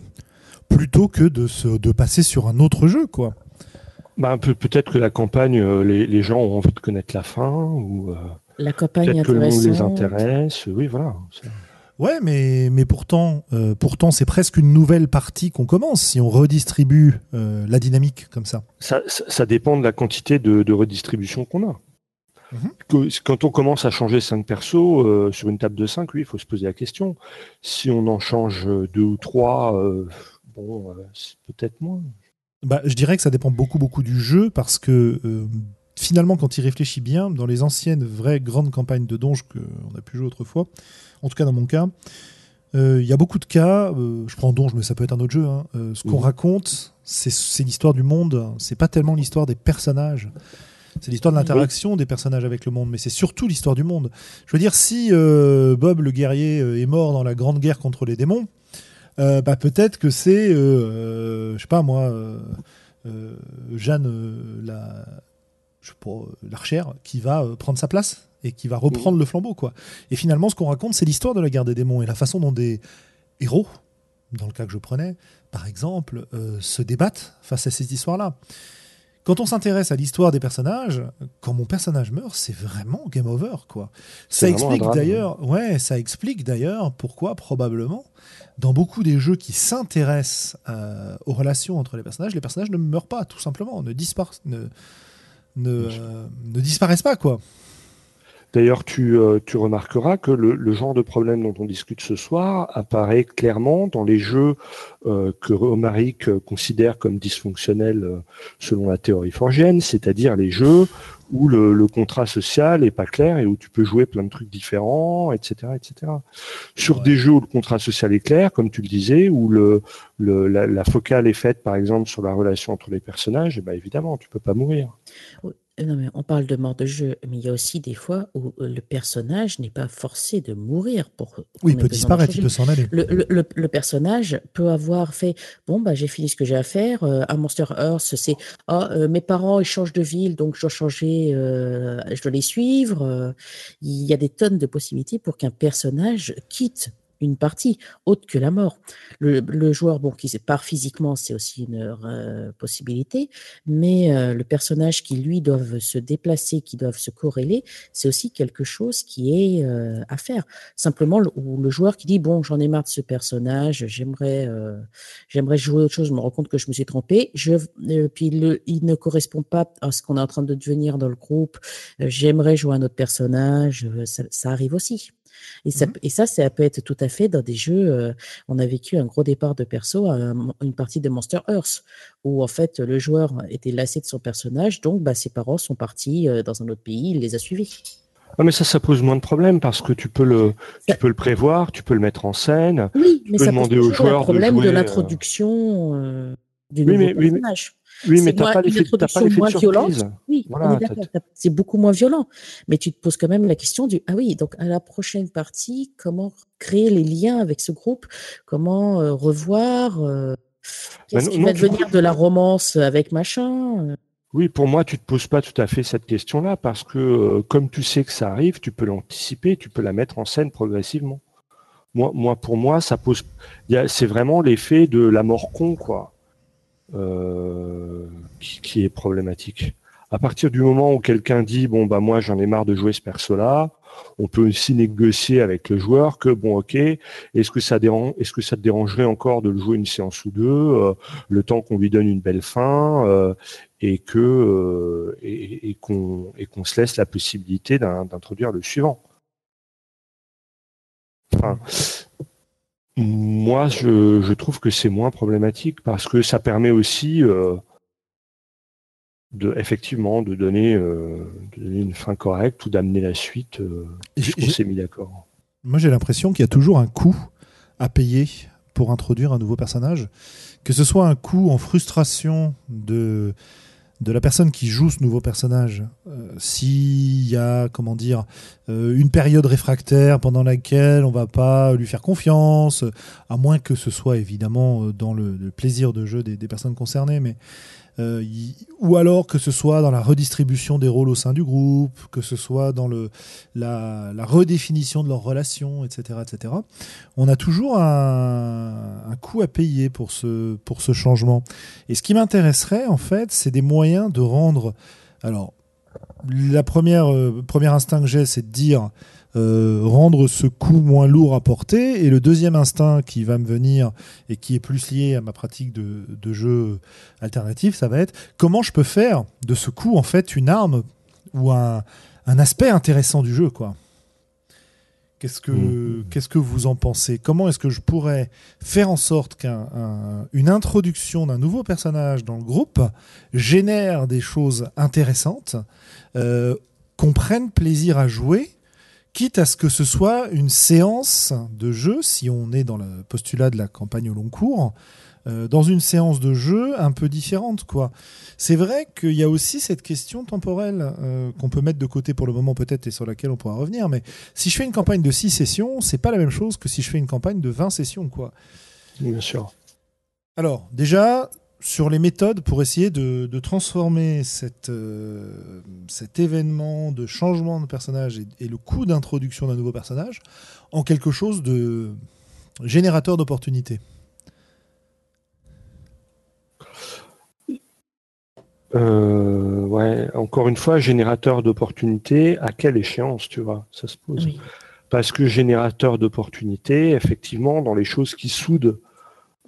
plutôt que de, se, de passer sur un autre jeu, quoi. Bah, peut-être que la campagne, euh, les, les, gens ont envie de connaître la fin, ou euh, la campagne que le monde les intéresse. Oui, voilà. Ouais, mais, mais pourtant, euh, pourtant c'est presque une nouvelle partie qu'on commence si on redistribue la dynamique comme ça. Ça, ça. dépend de la quantité de, de redistribution qu'on a. Mhm. Quand on commence à changer cinq persos sur une table de 5, oui, il faut se poser la question. Si on en change deux ou trois, bon, euh, c'est peut-être moins. Bah, je dirais que ça dépend beaucoup, beaucoup du jeu parce que euh, finalement, quand il réfléchit bien, dans les anciennes vraies grandes campagnes de donge qu'on a pu jouer autrefois, en tout cas dans mon cas, euh, il y a beaucoup de cas, je prends donge, mais ça peut être un autre jeu, hein, ce qu'on raconte, c'est l'histoire du monde, c'est pas tellement l'histoire des personnages. C'est l'histoire de l'interaction des personnages avec le monde, mais c'est surtout l'histoire du monde. Je veux dire, si Bob le guerrier est mort dans la grande guerre contre les démons, euh, bah, peut-être que c'est, euh, euh, je sais pas moi, Jeanne, la, je sais pas, l'archère, qui va prendre sa place et qui va reprendre le flambeau, quoi. Et finalement, ce qu'on raconte, c'est l'histoire de la guerre des démons et la façon dont des héros, dans le cas que je prenais, par exemple, se débattent face à ces histoires-là. Quand on s'intéresse à l'histoire des personnages, quand mon personnage meurt, c'est vraiment game over, quoi. Ça explique d'ailleurs, ouais, ça explique d'ailleurs pourquoi probablement dans beaucoup des jeux qui s'intéressent euh, aux relations entre les personnages, les personnages ne meurent pas, tout simplement, ne, ne, ne, euh, ne disparaissent pas, quoi. D'ailleurs, tu, euh, tu, remarqueras que le, le, genre de problème dont on discute ce soir apparaît clairement dans les jeux euh, que Romaric considère comme dysfonctionnels selon la théorie forgienne, c'est-à-dire les jeux où le, le, contrat social est pas clair et où tu peux jouer plein de trucs différents, etc., etc. Sur des jeux où le contrat social est clair, comme tu le disais, où le, le la, la, focale est faite, par exemple, sur la relation entre les personnages, et eh ben évidemment, tu peux pas mourir. Euh, non, mais on parle de mort de jeu, mais il y a aussi des fois où euh, le personnage n'est pas forcé de mourir pour. Oui, il peut disparaître, il peut s'en aller. Le, le, le, personnage peut avoir fait bon, bah, j'ai fini ce que j'ai à faire. Euh, un Monster Earth, c'est ah, mes parents ils changent de ville, donc je dois changer, je dois les suivre. il y a des tonnes de possibilités pour qu'un personnage quitte une partie, autre que la mort. Le, joueur, bon, qui part physiquement, c'est aussi une euh, possibilité, mais euh, le personnage qui, lui, doivent se déplacer, qui doivent se corréler, c'est aussi quelque chose qui est euh, à faire. Simplement, le, le joueur qui dit, bon, j'en ai marre de ce personnage, j'aimerais j'aimerais jouer autre chose, je me rends compte que je me suis trompé, puis il ne correspond pas à ce qu'on est en train de devenir dans le groupe, j'aimerais jouer un autre personnage, ça arrive aussi. Et ça, mmh et ça, ça peut être tout à fait dans des jeux. Euh, on a vécu un gros départ de perso à une partie de Monster Earth, où en fait le joueur était lassé de son personnage, donc bah, ses parents sont partis euh, dans un autre pays, il les a suivis. Ah, mais ça, ça pose moins de problèmes parce que tu peux le, tu peux le prévoir, tu peux le mettre en scène. Oui, mais ça demander pose aux joueurs le problème de, euh, l'introduction du nouveau personnage. Oui, mais tu n'as pas l'effet de surprise. Oui, c'est beaucoup moins violent. Mais tu te poses quand même la question du ah oui, donc à la prochaine partie, comment créer les liens avec ce groupe? Comment euh, revoir euh, Qu'est-ce qui va devenir de la romance avec machin oui, pour moi, tu te poses pas tout à fait cette question-là parce que euh, comme tu sais que ça arrive, tu peux l'anticiper, tu peux la mettre en scène progressivement. moi, moi, pour moi, ça pose. C'est vraiment l'effet de la mort con, quoi, euh, qui, est problématique. À partir du moment où quelqu'un dit bon bah moi j'en ai marre de jouer ce perso-là, on peut aussi négocier avec le joueur que bon ok, est-ce que ça dérange, est-ce que ça te dérangerait encore de le jouer une séance ou deux, euh, le temps qu'on lui donne une belle fin euh, et que euh, et, qu'on et qu'on se laisse la possibilité d'introduire le suivant. Enfin, moi, je, je trouve que c'est moins problématique parce que ça permet aussi de effectivement de donner, euh, de donner une fin correcte ou d'amener la suite euh, on s'est mis d'accord. Moi j'ai l'impression qu'il y a toujours un coût à payer pour introduire un nouveau personnage, que ce soit un coût en frustration de de la personne qui joue ce nouveau personnage, euh, s'il y a, comment dire, euh, une période réfractaire pendant laquelle on va pas lui faire confiance, à moins que ce soit évidemment dans le, plaisir de jeu des, des personnes concernées, mais euh, ou alors que ce soit dans la redistribution des rôles au sein du groupe, que ce soit dans le, la, redéfinition de leurs relations, etc., etc. On a toujours un, coût à payer pour ce, pour ce changement. Et ce qui m'intéresserait, en fait, c'est des moyens de rendre... Alors, la première, euh, premier instinct que j'ai, c'est de dire euh, rendre ce coup moins lourd à porter. Et le deuxième instinct qui va me venir et qui est plus lié à ma pratique de, de jeu alternatif, ça va être comment je peux faire de ce coup en fait une arme ou un, un aspect intéressant du jeu, quoi. Qu'est-ce que, mmh. qu'est-ce que vous en pensez? Comment est-ce que je pourrais faire en sorte qu'une introduction d'un nouveau personnage dans le groupe génère des choses intéressantes, euh, qu'on prenne plaisir à jouer quitte à ce que ce soit une séance de jeu, si on est dans le postulat de la campagne au long cours, euh, dans une séance de jeu un peu différente. quoi. C'est vrai qu'il y a aussi cette question temporelle euh, qu'on peut mettre de côté pour le moment peut-être et sur laquelle on pourra revenir, mais si je fais une campagne de 6 sessions, c'est pas la même chose que si je fais une campagne de 20 sessions. quoi. Bien sûr. Alors, déjà, sur les méthodes pour essayer de, transformer euh, cet événement de changement de personnage et, le coût d'introduction d'un nouveau personnage en quelque chose de générateur d'opportunités euh, ouais, encore une fois, générateur d'opportunités, à quelle échéance, tu vois, ça se pose. Parce que générateur d'opportunités, effectivement, dans les choses qui soudent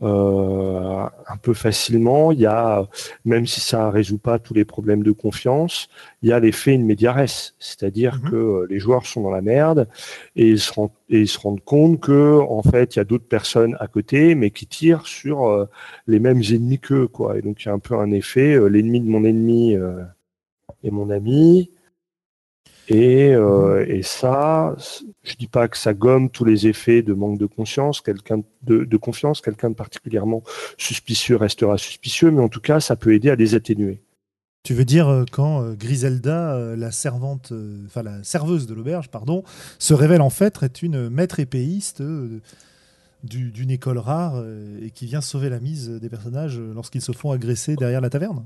euh, un peu facilement. Il y a, même si ça résout pas tous les problèmes de confiance, il y a l'effet in mediares, c'est-à-dire mhm. que euh, les joueurs sont dans la merde et ils se rendent, et ils se rendent compte que en fait il y a d'autres personnes à côté, mais qui tirent sur euh, les mêmes ennemis qu'eux, quoi. Et donc il y a un peu un effet, l'ennemi de mon ennemi est mon ami. Et, euh, et, ça, je dis pas que ça gomme tous les effets de manque de conscience, quelqu'un de, de, confiance, quelqu'un de particulièrement suspicieux restera suspicieux, mais en tout cas, ça peut aider à les atténuer. Tu veux dire euh, quand euh, Griselda, la servante, enfin la serveuse de l'auberge, pardon, se révèle en fait être une maître épéiste d'une école rare euh, et qui vient sauver la mise des personnages lorsqu'ils se font agresser derrière la taverne.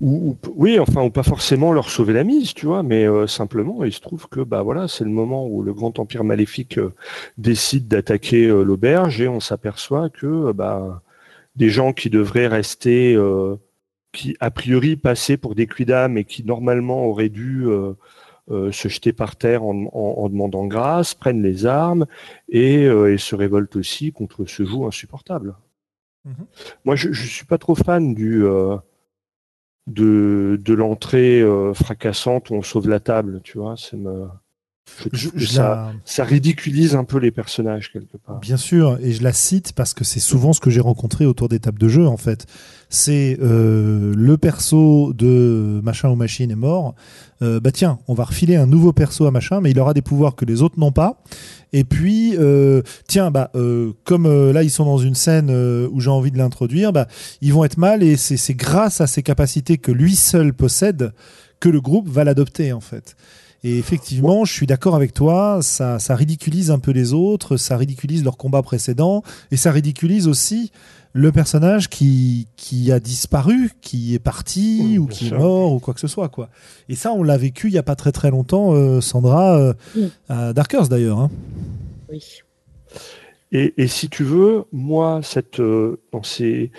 Ou, Oui, enfin, ou pas forcément leur sauver la mise, tu vois, mais euh, simplement, il se trouve que bah voilà, c'est le moment où le grand empire maléfique euh, décide d'attaquer l'auberge et on s'aperçoit que bah des gens qui devraient rester, qui a priori passaient pour des quidam et qui normalement auraient dû euh, se jeter par terre en, demandant grâce, prennent les armes euh, et, se révoltent aussi contre ce joug insupportable. Mhm. Moi, je ne suis pas trop fan du euh, de, de l'entrée fracassante où on sauve la table, tu vois. Ça me, ça, ça, ridiculise un peu les personnages quelque part. Bien sûr, et je la cite parce que c'est souvent ce que j'ai rencontré autour des tables de jeu en fait. C'est euh, le perso de machin ou machine est mort. Euh, bah tiens, on va refiler un nouveau perso à machin, mais il aura des pouvoirs que les autres n'ont pas. Et puis, euh, tiens, bah, comme là ils sont dans une scène où j'ai envie de l'introduire, bah, ils vont être mal et c'est grâce à ces capacités que lui seul possède que le groupe va l'adopter en fait. Et effectivement, je suis d'accord avec toi, ça, ça ridiculise un peu les autres, ça ridiculise leur combat précédent, et ça ridiculise aussi le personnage qui, qui a disparu, qui est parti, ou qui est mort, ou quoi que ce soit. quoi. Et ça, on l'a vécu il n'y a pas très très longtemps, euh, Sandra, euh, à Darkers d'ailleurs. Hein. Oui. Et, si tu veux, moi, cette, euh, dans ces,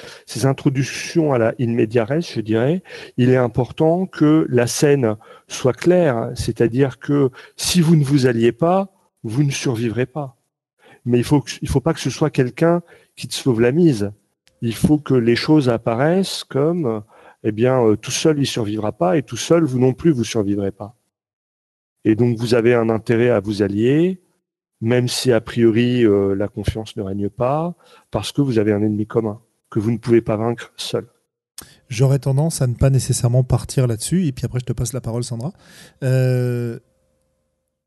introductions à la in media res, je dirais, il est important que la scène soit claire, c'est-à-dire que si vous ne vous alliez pas, vous ne survivrez pas. Mais il faut, faut pas que ce soit quelqu'un qui te sauve la mise. Il faut que les choses apparaissent comme, eh bien, euh, tout seul il survivra pas et tout seul vous non plus vous survivrez pas. Et donc vous avez un intérêt à vous allier, même si a priori euh, la confiance ne règne pas, parce que vous avez un ennemi commun que vous ne pouvez pas vaincre seul. J'aurais tendance à ne pas nécessairement partir là-dessus, et puis après je te passe la parole Sandra. Euh,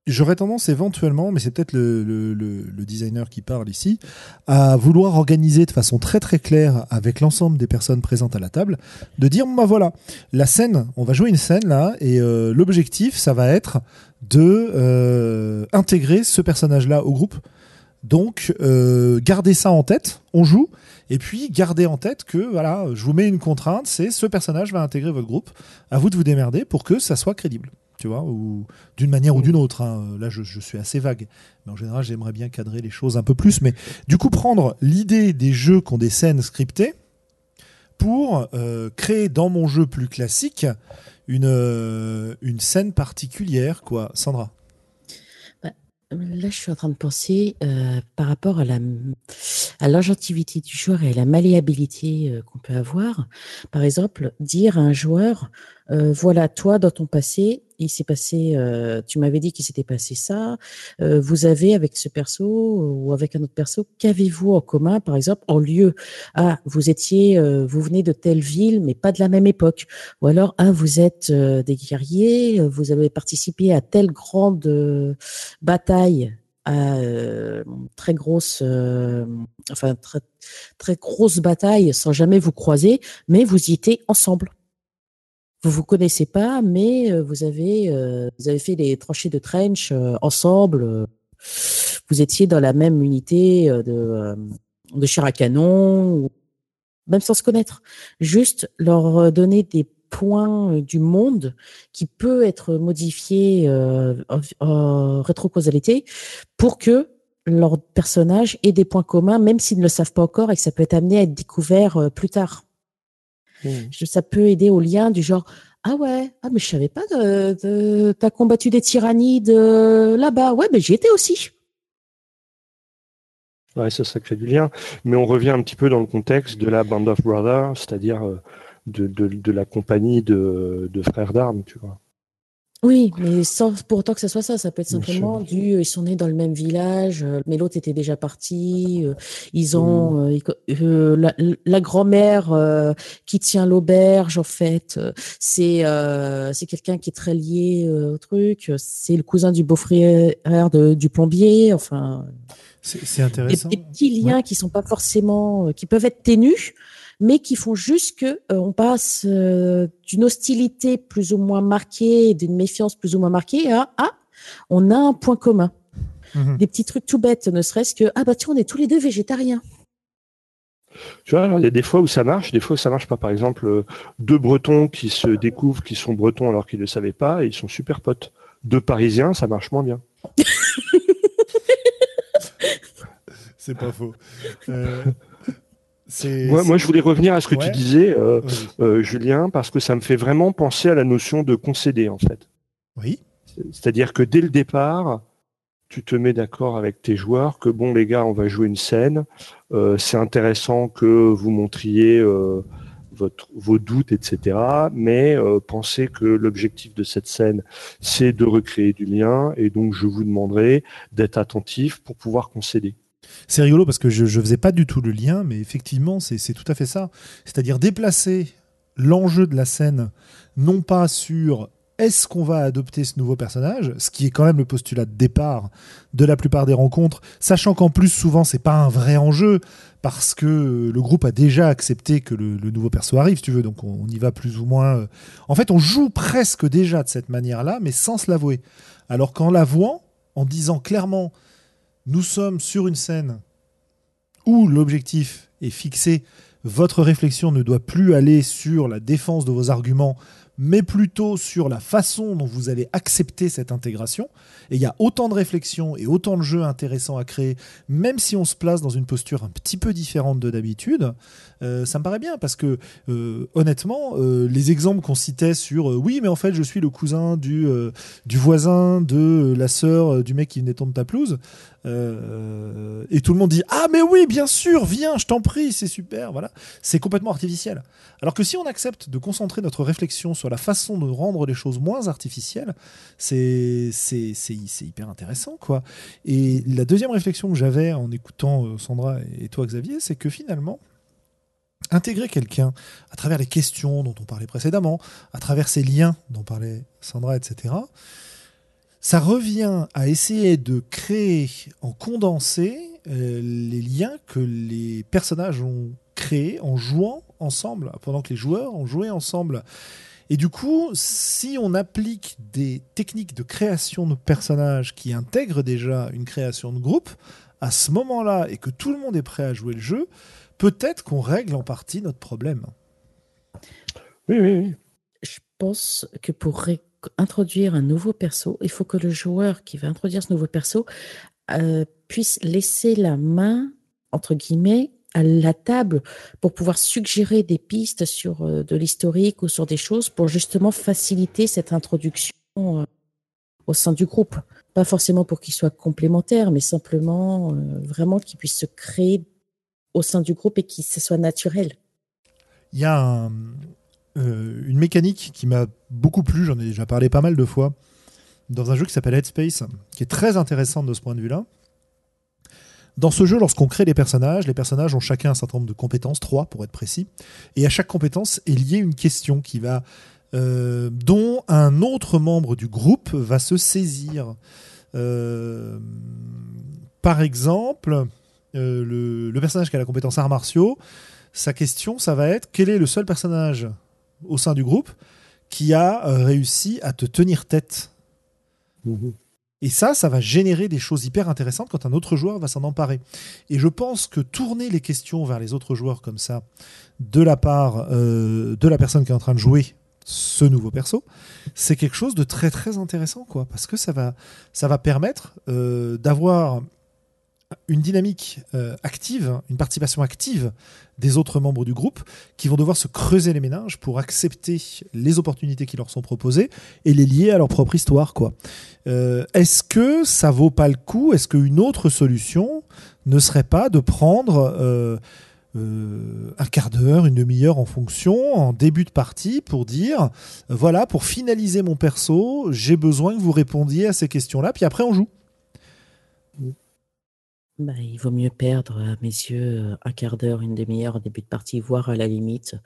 J'aurais tendance éventuellement, mais c'est peut-être le, designer qui parle ici, à vouloir organiser de façon très très claire avec l'ensemble des personnes présentes à la table, de dire bah voilà, la scène, on va jouer une scène là, et euh, l'objectif, ça va être de euh, intégrer ce personnage-là au groupe. Donc, euh, gardez ça en tête, on joue, et puis gardez en tête que voilà, je vous mets une contrainte, c'est ce personnage va intégrer votre groupe. À vous de vous démerder pour que ça soit crédible tu vois, ou d'une manière ou d'une autre. Hein. Là, je, suis assez vague, mais en général, j'aimerais bien cadrer les choses un peu plus. Mais du coup, prendre l'idée des jeux qui ont des scènes scriptées pour euh, créer dans mon jeu plus classique une, euh, une scène particulière, quoi. Sandra bah, Là, je suis en train de penser euh, par rapport à la à l'ingentivité du joueur et à la malléabilité qu'on peut avoir. Par exemple, dire à un joueur, voilà, toi, dans ton passé, il s'est passé, euh, tu m'avais dit qu'il s'était passé ça. Euh, vous avez avec ce perso ou avec un autre perso, qu'avez-vous en commun, par exemple, en lieu? Ah, vous étiez, euh, vous venez de telle ville, mais pas de la même époque. Ou alors, ah, vous êtes des guerriers, vous avez participé à telle grande bataille à très grosse, enfin très, très grosse bataille sans jamais vous croiser, mais vous y étiez ensemble vous vous connaissez pas, mais euh, vous avez euh, vous avez fait des tranchées de trench euh, ensemble. Vous étiez dans la même unité de de chair à canon, même sans se connaître. Juste leur donner des points du monde qui peut être modifié en, rétrocausalité pour que leur personnage ait des points communs, même s'ils ne le savent pas encore et que ça peut être amené à être découvert plus tard. Mmh. Ça peut aider au lien du genre ah ouais ah mais je savais pas que t'as combattu des tyrannies là-bas ouais mais j'y étais aussi. Ouais, ça, ça crée du lien. Mais on revient un petit peu dans le contexte de la Band of Brothers, c'est-à-dire euh, de, de, la compagnie de, de frères d'armes, tu vois. Oui, mais sans pour autant que ce soit ça, ça peut être simplement du, euh, ils sont nés dans le même village, euh, mais l'autre était déjà parti. Euh, ils ont mmh. la, grand-mère qui tient l'auberge en fait, c'est c'est quelqu'un qui est très lié au truc. C'est le cousin du beau-frère du plombier. Enfin, c'est intéressant. Des, petits liens qui sont pas forcément, qui peuvent être ténus, mais qui font juste que euh, on passe euh, d'une hostilité plus ou moins marquée, d'une méfiance plus ou moins marquée à ah, on a un point commun. Mhm. Des petits trucs tout bêtes, ne serait-ce que ah bah tiens, on est tous les deux végétariens. Tu vois, il y a des fois où ça marche, des fois où ça marche pas. Par exemple, euh, deux Bretons qui se découvrent qu'ils sont Bretons alors qu'ils ne le savaient pas et ils sont super potes. Deux Parisiens, ça marche moins bien. C'est pas faux. Moi, je voulais revenir à ce que tu disais, euh, euh, Julien, parce que ça me fait vraiment penser à la notion de concéder, en fait. Oui. C'est-à-dire que dès le départ, tu te mets d'accord avec tes joueurs que bon, les gars, on va jouer une scène. Euh, c'est intéressant que vous montriez votre, vos doutes, etc. Mais pensez que l'objectif de cette scène, c'est de recréer du lien, et donc je vous demanderai d'être attentif pour pouvoir concéder. C'est rigolo parce que je ne faisais pas du tout le lien, mais effectivement, c'est tout à fait ça. C'est-à-dire déplacer l'enjeu de la scène, non pas sur est-ce qu'on va adopter ce nouveau personnage, ce qui est quand même le postulat de départ de la plupart des rencontres, sachant qu'en plus souvent c'est pas un vrai enjeu parce que le groupe a déjà accepté que le, nouveau perso arrive, si tu veux, donc on, y va plus ou moins. Euh. En fait, on joue presque déjà de cette manière-là, mais sans se l'avouer. Alors qu'en l'avouant, en disant clairement nous sommes sur une scène où l'objectif est fixé votre réflexion ne doit plus aller sur la défense de vos arguments, mais plutôt sur la façon dont vous allez accepter cette intégration. Et il y a autant de réflexions et autant de jeux intéressants à créer, même si on se place dans une posture un petit peu différente de d'habitude. Euh, ça me paraît bien parce que euh, honnêtement, euh, les exemples qu'on citait sur oui, mais en fait, je suis le cousin du, voisin de la sœur du mec qui venait tondre ta pelouse. et tout le monde dit ah mais oui bien sûr viens je t'en prie c'est super voilà c'est complètement artificiel alors que si on accepte de concentrer notre réflexion sur la façon de rendre les choses moins artificielles c'est hyper intéressant quoi et la deuxième réflexion que j'avais en écoutant Sandra et toi Xavier c'est que finalement intégrer quelqu'un à travers les questions dont on parlait précédemment, à travers ces liens dont parlait Sandra, etc., ça revient à essayer de créer en condensé euh, les liens que les personnages ont créés en jouant ensemble, pendant que les joueurs ont joué ensemble. Et du coup, si on applique des techniques de création de personnages qui intègrent déjà une création de groupe, à ce moment-là, et que tout le monde est prêt à jouer le jeu, peut-être qu'on règle en partie notre problème. Oui, oui, oui. Je pense que pour introduire un nouveau perso, il faut que le joueur qui va introduire ce nouveau perso euh, puisse laisser la main, entre guillemets, à la table pour pouvoir suggérer des pistes sur euh, de l'historique ou sur des choses pour justement faciliter cette introduction euh, au sein du groupe. Pas forcément pour qu'il soit complémentaire, mais simplement vraiment qu'il puisse se créer au sein du groupe et qui se soit naturel. Il y a euh, une mécanique qui m'a beaucoup plu, j'en ai déjà parlé pas mal de fois, dans un jeu qui s'appelle Headspace, qui est très intéressant de ce point de vue-là. Dans ce jeu, lorsqu'on crée des personnages, les personnages ont chacun un certain nombre de compétences, trois pour être précis, et à chaque compétence est liée une question qui va, euh, dont un autre membre du groupe va se saisir. Euh, par exemple, euh, le, personnage qui a la compétence arts martiaux, sa question, ça va être quel est le seul personnage au sein du groupe qui a euh, réussi à te tenir tête? Mhm. Et ça, ça va générer des choses hyper intéressantes quand un autre joueur va s'en emparer. Et je pense que tourner les questions vers les autres joueurs comme ça, de la part euh, de la personne qui est en train de jouer ce nouveau perso, c'est quelque chose de très très intéressant, quoi, parce que ça va, ça va permettre d'avoir une dynamique euh, active, une participation active des autres membres du groupe qui vont devoir se creuser les méninges pour accepter les opportunités qui leur sont proposées et les lier à leur propre histoire. Quoi. Euh, est-ce que ça vaut pas le coup Est-ce qu'une autre solution ne serait pas de prendre euh, un quart d'heure, une demi-heure en fonction, en début de partie, pour dire voilà, pour finaliser mon perso, j'ai besoin que vous répondiez à ces questions-là, puis après on joue? Bah, il vaut mieux perdre, à mes yeux, un quart d'heure, une demi-heure en début de partie, voire à la limite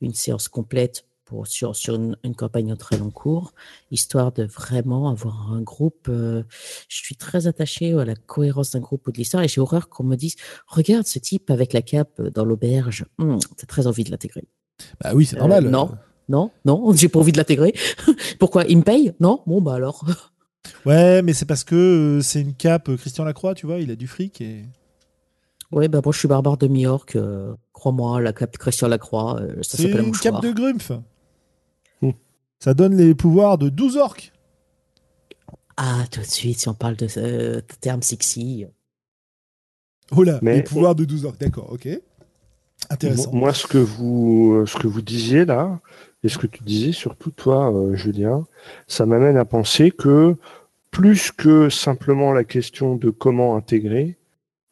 une séance complète pour, sur, sur une, campagne en très long cours, histoire de vraiment avoir un groupe. je suis très attaché à la cohérence d'un groupe ou de l'histoire et j'ai horreur qu'on me dise Regarde ce type avec la cape dans l'auberge, mmh, t'as très envie de l'intégrer. Bah oui, c'est normal. non, non, non, j'ai pas envie de l'intégrer. Pourquoi Il me paye? Non? Bon, bah alors. Ouais, mais c'est parce que euh, c'est une cape euh, Christian Lacroix, tu vois, il a du fric et. Ouais, bah moi je suis barbare de Miorque, euh, crois-moi, la cape Christian Lacroix, ça s'appelle un une cape de Grumpf. Ça donne les pouvoirs de 12 orques. Ah, tout de suite, si on parle de ce terme sexy. Oh là, les pouvoirs de 12 orques, d'accord, ok. Intéressant. Moi, ce que vous, ce que vous disiez là, et ce que tu disais surtout toi, Julien, ça m'amène à penser que plus que simplement la question de comment intégrer,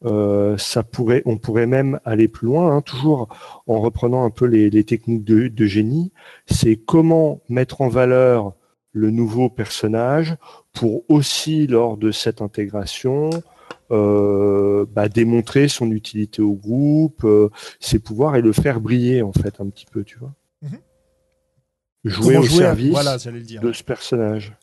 euh, ça pourrait, on pourrait même aller plus loin, hein, toujours en reprenant un peu les, techniques de, génie. C'est comment mettre en valeur le nouveau personnage pour aussi, lors de cette intégration, euh, bah, démontrer son utilité au groupe, euh, ses pouvoirs et le faire briller en fait un petit peu, tu vois. Mhm. Jouer au service de ce personnage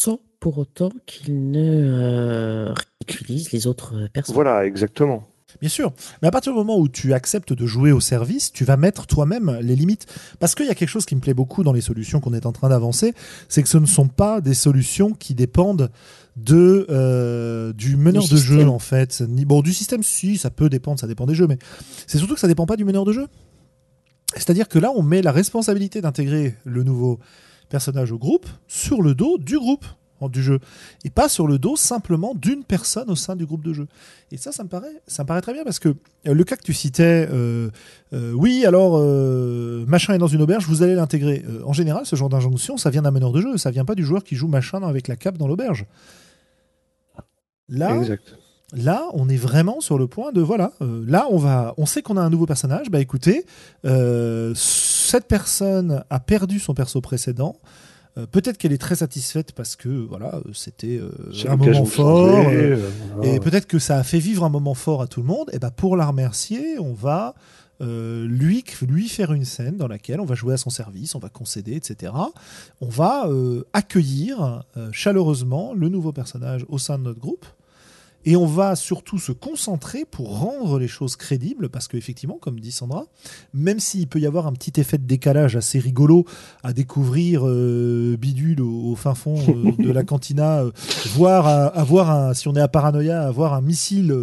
sans pour autant qu'il ne euh, utilise les autres personnes. Voilà, exactement. Bien sûr. Mais à partir du moment où tu acceptes de jouer au service, tu vas mettre toi-même les limites. Parce qu'il y a quelque chose qui me plaît beaucoup dans les solutions qu'on est en train d'avancer, c'est que ce ne sont pas des solutions qui dépendent de euh, du meneur de jeu en fait. Bon, du système, si, ça peut dépendre, ça dépend des jeux, mais c'est surtout que ça dépend pas du meneur de jeu. C'est-à-dire que là, on met la responsabilité d'intégrer le nouveau personnage au groupe sur le dos du groupe du jeu et pas sur le dos simplement d'une personne au sein du groupe de jeu. Et ça, ça me paraît, ça me paraît très bien parce que euh, le cas que tu citais, euh, euh, oui, alors machin est dans une auberge, vous allez l'intégrer. en général, ce genre d'injonction, ça vient d'un meneur de jeu, ça vient pas du joueur qui joue machin avec la cape dans l'auberge. Là, là, on est vraiment sur le point de voilà. là, on va, on sait qu'on a un nouveau personnage. Bah écoutez, cette personne a perdu son perso précédent. Euh, peut-être qu'elle est très satisfaite parce que voilà, c'était euh, un moment fort. Euh, et peut-être que ça a fait vivre un moment fort à tout le monde. Et ben pour la remercier, on va lui, lui faire une scène dans laquelle on va jouer à son service, on va concéder, etc. On va accueillir chaleureusement le nouveau personnage au sein de notre groupe. Et on va surtout se concentrer pour rendre les choses crédibles, parce qu'effectivement, comme dit Sandra, même s'il peut y avoir un petit effet de décalage assez rigolo à découvrir euh, Bidule au, fin fond euh, de la cantina, euh, voir avoir un, si on est à paranoïa, avoir un missile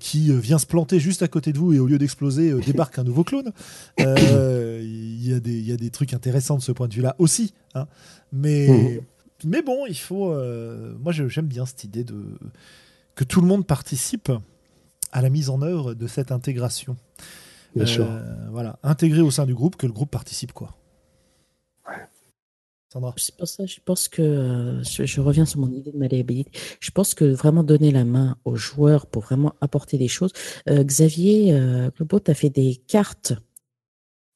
qui vient se planter juste à côté de vous et au lieu d'exploser, débarque un nouveau clone. Il y, a des, y a des trucs intéressants de ce point de vue-là aussi. Hein. Mais, mmh. mais bon, il faut. moi, j'aime bien cette idée de que tout le monde participe à la mise en œuvre de cette intégration. Bien euh, sûr. Voilà, intégrer au sein du groupe, que le groupe participe quoi. Sandra C'est pour ça, je pense que euh, je, reviens sur mon idée de malléabilité. Je pense que vraiment donner la main aux joueurs pour vraiment apporter des choses. Euh, Xavier euh, tu as fait des cartes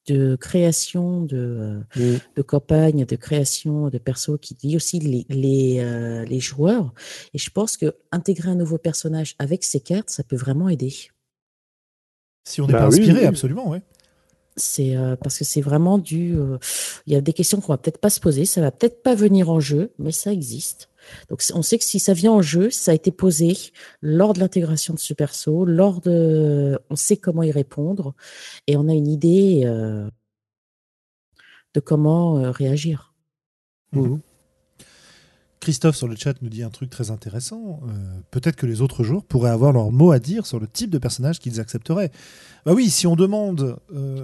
de création de, euh, de campagne, de création de persos qui dit aussi les, les, euh, les, joueurs. Et je pense que intégrer un nouveau personnage avec ces cartes, ça peut vraiment aider. Si on n'est bah pas inspiré, absolument, oui. C'est euh, parce que c'est vraiment du. Il y a des questions qu'on va peut-être pas se poser, ça va peut-être pas venir en jeu, mais ça existe. Donc on sait que si ça vient en jeu, ça a été posé lors de l'intégration de ce perso, lors de, on sait comment y répondre et on a une idée euh, de comment euh, réagir. Mmh. Christophe sur le chat nous dit un truc très intéressant. Euh, peut-être que les autres joueurs pourraient avoir leur mot à dire sur le type de personnage qu'ils accepteraient. Bah oui, si on demande,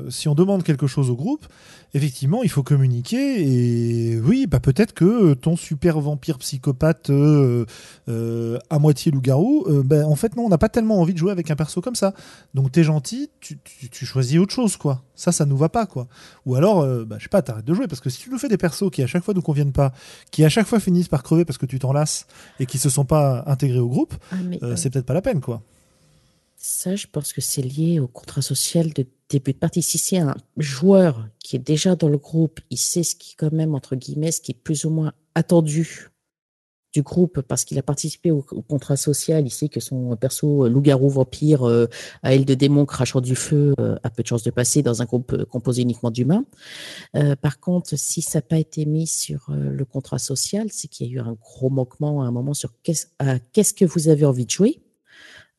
si on demande quelque chose au groupe, effectivement, il faut communiquer. Et oui, bah peut-être que ton super vampire psychopathe euh, euh, à moitié loup-garou, euh, ben, en fait, non, on n'a pas tellement envie de jouer avec un perso comme ça. Donc t'es gentil, tu, choisis autre chose, quoi. Ça, ça nous va pas, quoi. Ou alors, bah, je sais pas, t'arrêtes de jouer. Parce que si tu nous fais des persos qui à chaque fois nous conviennent pas, qui à chaque fois finissent par crever parce que tu t'en lasses et qui se sont pas intégrés au groupe, ah, c'est peut-être pas la peine, quoi. Ça, je pense que c'est lié au contrat social de début de partie. Si c'est un joueur qui est déjà dans le groupe, il sait ce qui, quand même, entre guillemets, ce qui est plus ou moins attendu du groupe parce qu'il a participé au, contrat social. Sait que son perso euh, loup-garou vampire euh, à aile de démon crachant du feu euh, a peu de chances de passer dans un groupe composé uniquement d'humains. par contre, si ça n'a pas été mis sur le contrat social, c'est qu'il y a eu un gros manquement à un moment sur qu'est-ce que vous avez envie de jouer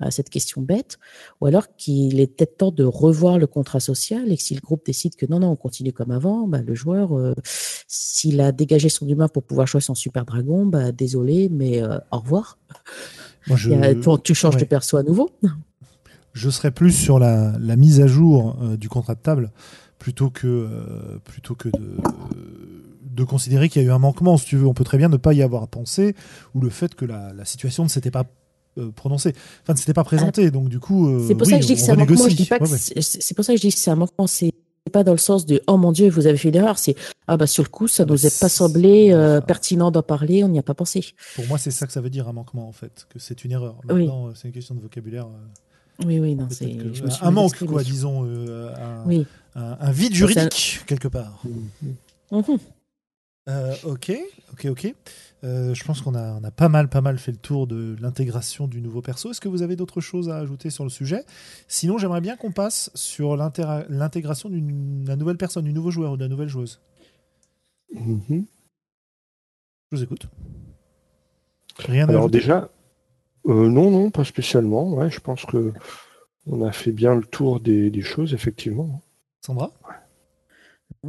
à cette question bête, ou alors qu'il est peut-être temps de revoir le contrat social et que si le groupe décide que non, non, on continue comme avant, bah, le joueur, euh, s'il a dégagé son humain pour pouvoir jouer son super dragon, bah, désolé, mais euh, au revoir. tu changes de perso à nouveau. Je serais plus sur la, mise à jour euh, du contrat de table plutôt que, plutôt que de, de considérer qu'il y a eu un manquement, si tu veux. On peut très bien ne pas y avoir pensé, ou le fait que la, la situation ne s'était pas prononcé. Enfin, c'était pas présenté, ah. donc du coup. Euh, c'est pour ça que je dis que c'est un manquement. C'est pour ça que je dis que c'est un manquement. C'est pas dans le sens de oh mon dieu, vous avez fait une erreur. C'est ah bah sur le coup, ça ah, nous est pas semblé euh, pertinent d'en parler, on n'y a pas pensé. Pour moi, c'est ça que ça veut dire un manquement en fait, que c'est une erreur. Maintenant, c'est une question de vocabulaire. Oui, oui, non, c'est un manque, quoi, disons, un, oui. un, vide juridique quelque part. Mhm. ok, ok, ok. Euh, je pense qu'on a, on a pas mal, pas mal fait le tour de l'intégration du nouveau perso. Est-ce que vous avez d'autres choses à ajouter sur le sujet? Sinon, j'aimerais bien qu'on passe sur l'intégration d'une nouvelle personne, du nouveau joueur ou de la nouvelle joueuse. Mm-hmm. Je vous écoute. Rien Alors déjà, euh, non, non, pas spécialement. Ouais, je pense que on a fait bien le tour des, choses, effectivement. Sandra?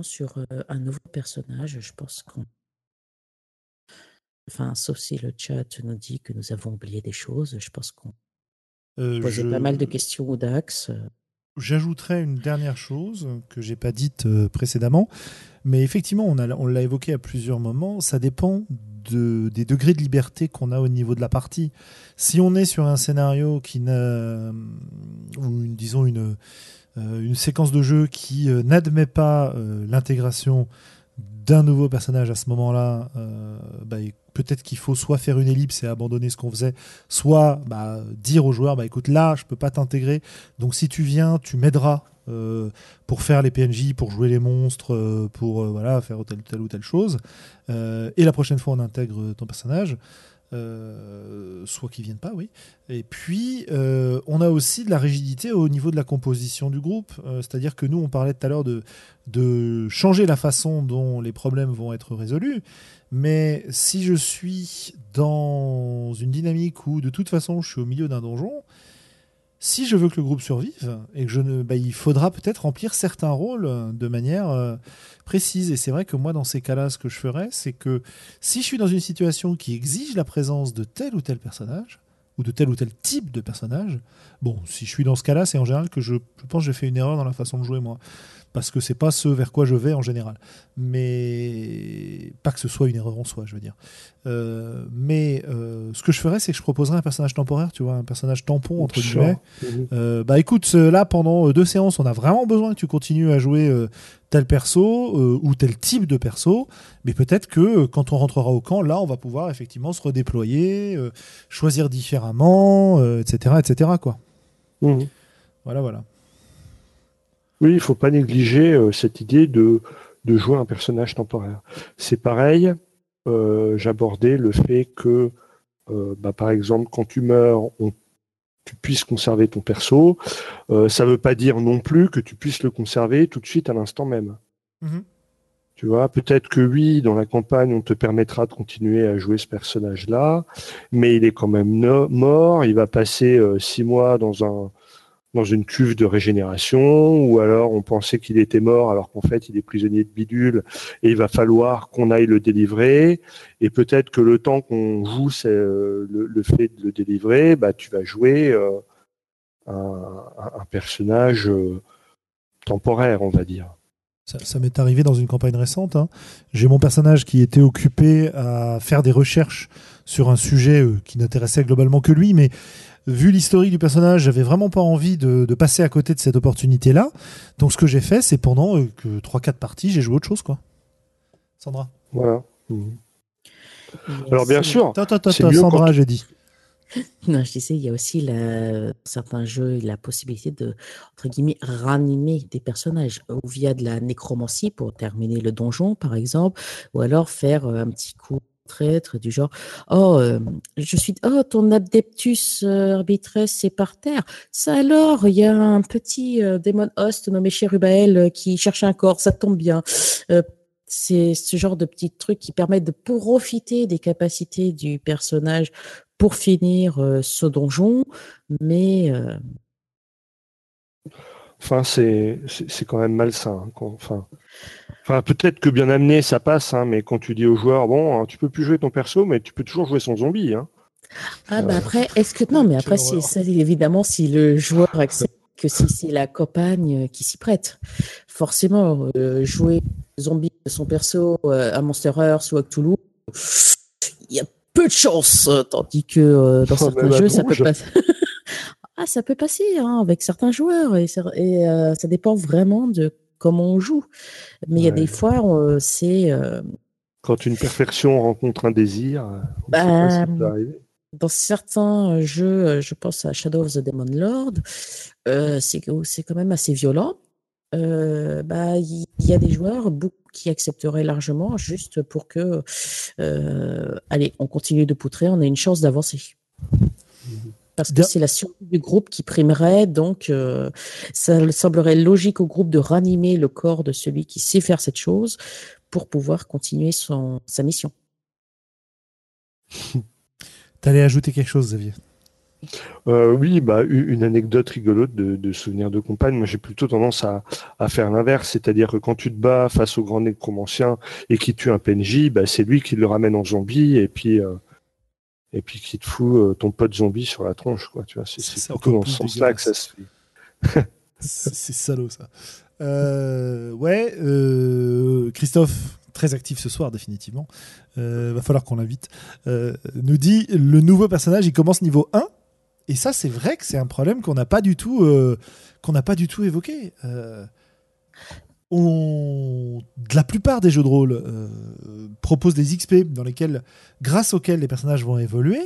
Sur euh, un nouveau personnage, je pense qu'on Enfin, sauf si le chat nous dit que nous avons oublié des choses. Je pense qu'on euh, posait pas mal de questions au DAX. j'ajouterais une dernière chose que j'ai pas dite euh, précédemment, mais effectivement, on, a- on l'a évoqué à plusieurs moments, ça dépend de, des degrés de liberté qu'on a au niveau de la partie. Si on est sur un scénario qui n'a, ou une, disons une, euh, une séquence de jeu qui euh, n'admet pas l'intégration d'un nouveau personnage à ce moment-là, euh, bah, peut-être qu'il faut soit faire une ellipse et abandonner ce qu'on faisait, soit bah, dire aux joueurs, bah, écoute, là, je peux pas t'intégrer, donc si tu viens, tu m'aideras euh, pour faire les PNJ, pour jouer les monstres, euh, pour voilà, faire telle, telle ou telle chose. Et la prochaine fois, on intègre ton personnage. Euh, soit qu'ils viennent pas, oui. Et puis, euh, on a aussi de la rigidité au niveau de la composition du groupe. Euh, C'est-à-dire que nous, on parlait tout à l'heure de changer la façon dont les problèmes vont être résolus. Mais si je suis dans une dynamique où, de toute façon, je suis au milieu d'un donjon, si je veux que le groupe survive, et que je ne, bah, il faudra peut-être remplir certains rôles euh, de manière euh, précise. Et c'est vrai que moi, dans ces cas-là, ce que je ferais, c'est que si je suis dans une situation qui exige la présence de tel ou tel personnage, ou de tel ou tel type de personnage, bon, si je suis dans ce cas-là, c'est en général que je, je pense que j'ai fait une erreur dans la façon de jouer, moi. Parce que c'est pas ce vers quoi je vais en général. Mais pas que ce soit une erreur en soi, je veux dire. Euh, mais euh, ce que je ferais, c'est que je proposerais un personnage temporaire, tu vois, un personnage tampon, entre Sure. guillemets, Mhm. euh, bah écoute, là pendant deux séances, on a vraiment besoin que tu continues à jouer tel perso ou tel type de perso, mais peut-être que quand on rentrera au camp, là, on va pouvoir effectivement se redéployer, choisir différemment, etc., etc. Quoi. Mhm. Voilà, voilà. Oui, il faut pas négliger euh, cette idée de, de jouer un personnage temporaire. C'est pareil, euh, j'abordais le fait que, euh, bah, par exemple, quand tu meurs, on- tu puisses conserver ton perso. Ça ne veut pas dire non plus que tu puisses le conserver tout de suite à l'instant même. Mhm. Tu vois, peut-être que oui, dans la campagne, on te permettra de continuer à jouer ce personnage-là, mais il est quand même no- mort. Il va passer six mois dans un dans une cuve de régénération, ou alors on pensait qu'il était mort alors qu'en fait il est prisonnier de bidule et il va falloir qu'on aille le délivrer. Et peut-être que le temps qu'on joue c'est le, fait de le délivrer, bah tu vas jouer euh, un, personnage euh, temporaire, on va dire. Ça, ça m'est arrivé dans une campagne récente. hein. J'ai mon personnage qui était occupé à faire des recherches sur un sujet euh, qui n'intéressait globalement que lui, mais vu l'historique du personnage, j'avais vraiment pas envie de, de passer à côté de cette opportunité-là. Donc ce que j'ai fait, c'est pendant euh, que 3-4 parties, j'ai joué autre chose, quoi. Sandra. Voilà. A Alors bien sûr, Attends, attends, C'est attends, mieux Sandra, j'ai dit. Non, je disais, il y a aussi la, certains jeux la possibilité de, entre guillemets, ranimer des personnages, ou via de la nécromancie pour terminer le donjon, par exemple, ou alors faire euh, un petit coup traître du genre oh euh, je suis oh ton adeptus euh, arbitress est par terre ça alors il y a un petit euh, démon host nommé Cherubael qui cherche un corps ça tombe bien c'est ce genre de petits trucs qui permettent de profiter des capacités du personnage pour finir ce donjon, mais Enfin, c'est c'est quand même malsain. hein, Enfin, enfin peut-être que bien amené, ça passe, hein, mais quand tu dis aux joueurs, bon, hein, tu peux plus jouer ton perso, mais tu peux toujours jouer son zombie. Hein. ah bah après est-ce que non mais après c'est ça évidemment si le joueur accepte que si c'est la campagne euh, qui s'y prête, forcément euh, jouer zombie de son perso euh, à Monster Earth ou à Cthulhu, il y a peu de chance, euh, tandis que euh, dans Oh, certains jeux ça peut passer. ah ça peut passer hein, avec certains joueurs et, euh, ça dépend vraiment de comment on joue. Mais il y a des fois euh, c'est euh, Quand une perfection rencontre un désir, sait pas Bah, ce qui peut arriver. dans certains jeux, je pense à Shadow of the Demon Lord, euh, c'est quand même assez violent. Euh, bah, il y a des joueurs beaucoup qui accepteraient largement juste pour que, euh, allez, on continue de poutrer, on a une chance d'avancer. Parce que c'est la survie du groupe qui primerait, donc euh, ça semblerait logique au groupe de ranimer le corps de celui qui sait faire cette chose pour pouvoir continuer son, sa mission. T'allais ajouter quelque chose, Xavier? Euh, oui, bah, une anecdote rigolote de, de souvenirs de compagne. Moi, j'ai plutôt tendance à, à faire l'inverse, c'est-à-dire que quand tu te bats face au grand nécromancien et qui tue un PNJ, bah, c'est lui qui le ramène en zombie et puis euh, et puis qui te fout euh, ton pote zombie sur la tronche, quoi. Tu vois, c'est C'est c'est dans ce sens-là que ça se fait. C'est salaud ça. Euh, ouais, euh, Christophe, très actif ce soir définitivement. Euh, va falloir qu'on l'invite. Nous dit le nouveau personnage, il commence niveau 1. Et ça, c'est vrai que c'est un problème qu'on n'a pas du tout, qu'on n'a pas du tout évoqué. On, la plupart des jeux de rôle euh, proposent des XP dans lesquels, grâce auxquels les personnages vont évoluer.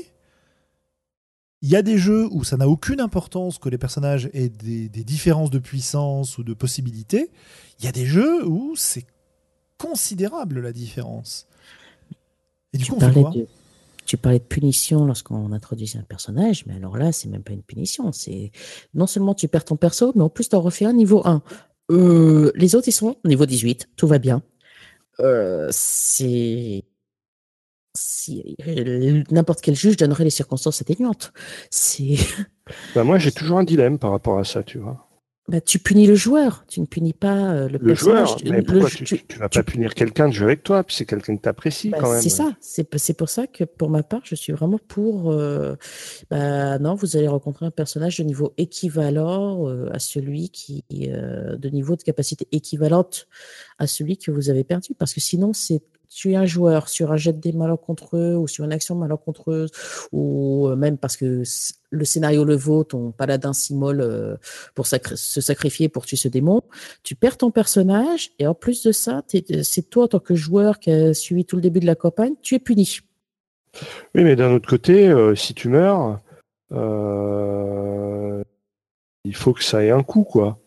Il y a des jeux où ça n'a aucune importance que les personnages aient des, des différences de puissance ou de possibilités. Il y a des jeux où c'est considérable la différence. Et du tu, coup, on fait parlais quoi? de, tu parlais de punition lorsqu'on introduisait un personnage, mais alors là, c'est même pas une punition. C'est non seulement tu perds ton perso, mais en plus tu en refais un niveau 1. Euh, les autres, ils sont niveau 18, tout va bien. Euh, c'est. N'importe quel juge donnerait les circonstances atténuantes. C'est. Bah, moi, j'ai toujours un dilemme par rapport à ça, tu vois. Bah, tu punis le joueur, tu ne punis pas euh, le, Le personnage. joueur, Tu- mais pourquoi tu- tu, tu vas tu- pas punir quelqu'un de jouer avec toi, puis c'est quelqu'un que t'apprécies Bah, quand même. c'est ça. C'est pour ça que pour ma part, je suis vraiment pour. euh, bah, non, vous allez rencontrer un personnage de niveau équivalent euh, à celui qui, euh, de niveau de capacité équivalente à celui que vous avez perdu, parce que sinon c'est tuer un joueur sur un jet de dés malencontreux ou sur une action malencontreuse ou euh, même parce que le scénario le vaut, ton paladin s'immole euh, pour se sacrifier pour tuer ce démon, tu perds ton personnage et en plus de ça, t'es- c'est toi en tant que joueur qui a suivi tout le début de la campagne, tu es puni. Oui, mais d'un autre côté, euh, si tu meurs, euh, il faut que ça ait un coût, quoi.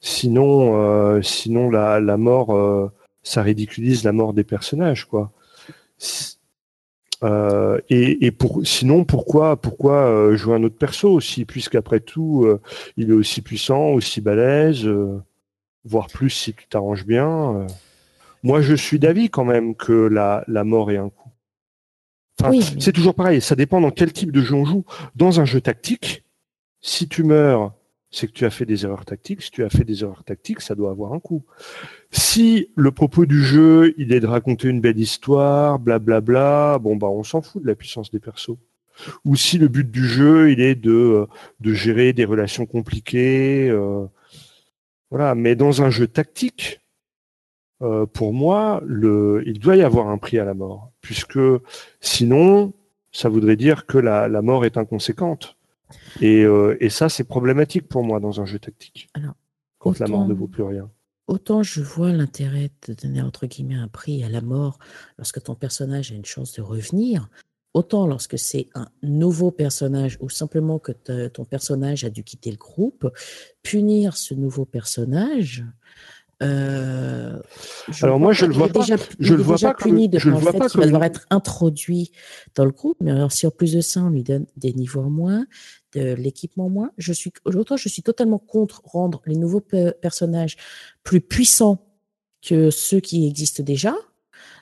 Sinon, euh, sinon la, mort, euh, ça ridiculise la mort des personnages, quoi. Euh, et, et pour, sinon, pourquoi, pourquoi euh, jouer un autre perso aussi, puisqu'après tout, euh, il est aussi puissant, aussi balèze, euh, voire plus si tu t'arranges bien. euh. Moi, je suis d'avis quand même que la, la mort ait un coût. Enfin, Oui, mais- c'est toujours pareil, ça dépend dans quel type de jeu on joue. Dans un jeu tactique, si tu meurs, c'est que tu as fait des erreurs tactiques. Si tu as fait des erreurs tactiques, ça doit avoir un coût. Si le propos du jeu, il est de raconter une belle histoire, blablabla, bon bah on s'en fout de la puissance des persos. Ou si le but du jeu, il est de, euh, gérer des relations compliquées, euh, voilà. Mais dans un jeu tactique, euh, pour moi, il doit y avoir un prix à la mort, puisque sinon, ça voudrait dire que la mort est inconséquente. Et, euh, et ça, c'est problématique pour moi dans un jeu tactique. Alors, quand la mort autant- ne vaut plus rien. Autant je vois l'intérêt de donner entre guillemets un prix à la mort lorsque ton personnage a une chance de revenir, autant lorsque c'est un nouveau personnage ou simplement que ton personnage a dû quitter le groupe, punir ce nouveau personnage. Euh, Alors moi, je le il vois pas- déjà, je il le vois pas comme- puni de je le vois pas qu'il va comme- devoir être introduit dans le groupe, mais alors si en plus de ça on lui donne des niveaux en moins, de l'équipement en moins, je suis autant je suis totalement contre rendre les nouveaux pe- personnages plus puissants que ceux qui existent déjà,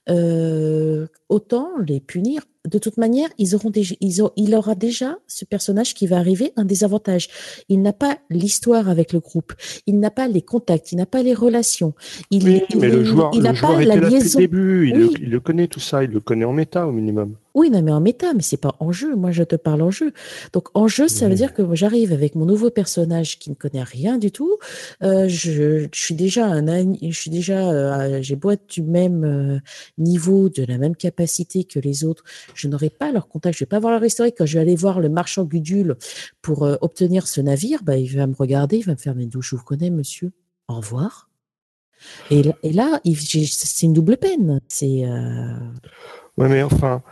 euh, autant les punir. De toute manière, ils auront déjà, ils ont, il aura déjà ce personnage qui va arriver un désavantage. Il n'a pas l'histoire avec le groupe, il n'a pas les contacts, il n'a pas les relations. Il, Oui, il mais le est- joueur, il le n'a joueur pas était la là depuis le liaison. début, il, le, il le connaît tout ça, il le connaît en méta au minimum. Oui, non, mais en méta, mais c'est pas en jeu. Moi, je te parle en jeu. Donc, en jeu, ça veut dire que j'arrive avec mon nouveau personnage qui ne connaît rien du tout. Euh, je, je suis déjà un, je suis déjà, euh, j'ai beau être du même euh, niveau, de la même capacité que les autres, je n'aurai pas leur contact. Je vais pas voir leur historique. Quand je vais aller voir le marchand Gudule pour euh, obtenir ce navire, bah, il va me regarder, il va me faire mes douches. Je vous connais, monsieur? Au revoir. Et là, et là c'est une double peine. C'est Ouais, mais enfin,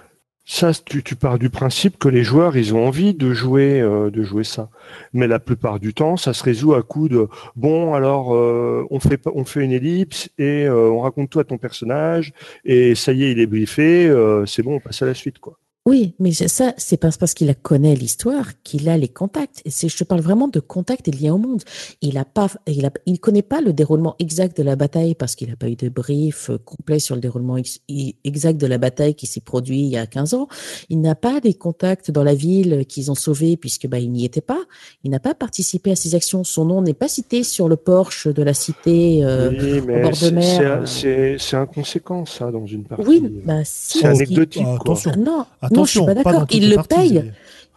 ça, tu, pars du principe que les joueurs, ils ont envie de jouer, euh, de jouer ça. Mais la plupart du temps, ça se résout à coup de bon, alors euh, on fait on fait une ellipse et euh, on raconte tout à ton personnage et ça y est, il est briefé, c'est bon, on passe à la suite, quoi. Oui, mais c'est- ça, c'est parce, parce qu'il connaît l'histoire qu'il a les contacts. Et c'est, je te parle vraiment de contacts et de liens au monde. Il a pas, il a, il connaît pas le déroulement exact de la bataille parce qu'il n'a pas eu de brief euh, complet sur le déroulement ex- exact de la bataille qui s'est produit il y a 15 ans. Il n'a pas des contacts dans la ville qu'ils ont sauvé puisque bah, il n'y était pas. Il n'a pas participé à ces actions. Son nom n'est pas cité sur le porche de la cité. euh, oui, mais bord de c'est- mer, c'est- inconséquent, ça, dans une partie. Oui, bah si. c'est anecdotique, Ah, quoi. attention. Ah, non, Attention, non, je suis pas d'accord. Il le paye.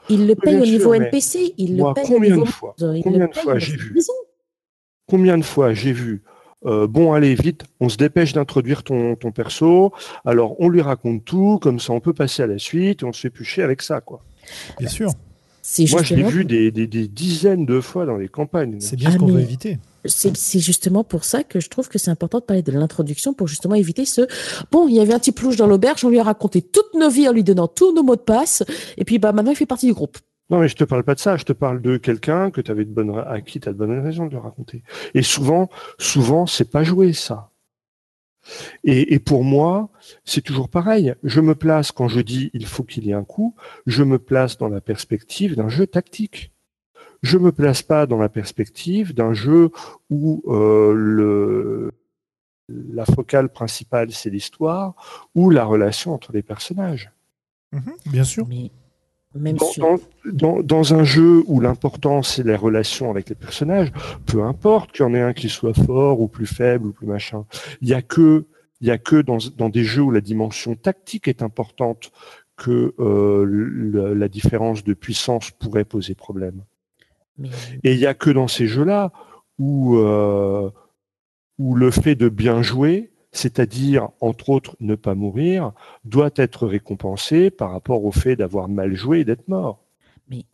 Il le paye au niveau NPC, il le paye au combien de niveau fois Combien de fois j'ai vu combien de fois j'ai vu euh, bon, allez, vite, on se dépêche d'introduire ton, ton perso. Alors, on lui raconte tout, comme ça, on peut passer à la suite, et on se fait pucher avec ça, quoi. Bien sûr. Moi, je l'ai vu des, des, des, dizaines de fois dans les campagnes. C'est bien ce qu'on veut éviter. C'est justement pour ça que je trouve que c'est important de parler de l'introduction pour justement éviter ce bon, il y avait un petit plouche dans l'auberge, on lui a raconté toutes nos vies en lui donnant tous nos mots de passe, et puis bah maintenant il fait partie du groupe. Non, mais je te parle pas de ça. Je te parle de quelqu'un que tu avais de bonne à qui tu as de bonnes raisons de le raconter. Et souvent, souvent, c'est pas joué ça. Et, et pour moi, c'est toujours pareil. Je me place quand je dis il faut qu'il y ait un coup. Je me place dans la perspective d'un jeu tactique. Je me place pas dans la perspective d'un jeu où euh, le la focale principale c'est l'histoire ou la relation entre les personnages. Mhm, bien sûr. Mais même dans, sur... dans, dans, un jeu où l'important c'est les relations avec les personnages, peu importe qu'il y en ait un qui soit fort ou plus faible ou plus machin, il y a que il y a que dans, dans des jeux où la dimension tactique est importante que euh, le, la différence de puissance pourrait poser problème. Mais... Et il y a que dans ces jeux-là où euh, où le fait de bien jouer c'est-à-dire, entre autres, ne pas mourir, doit être récompensé par rapport au fait d'avoir mal joué et d'être mort. Mais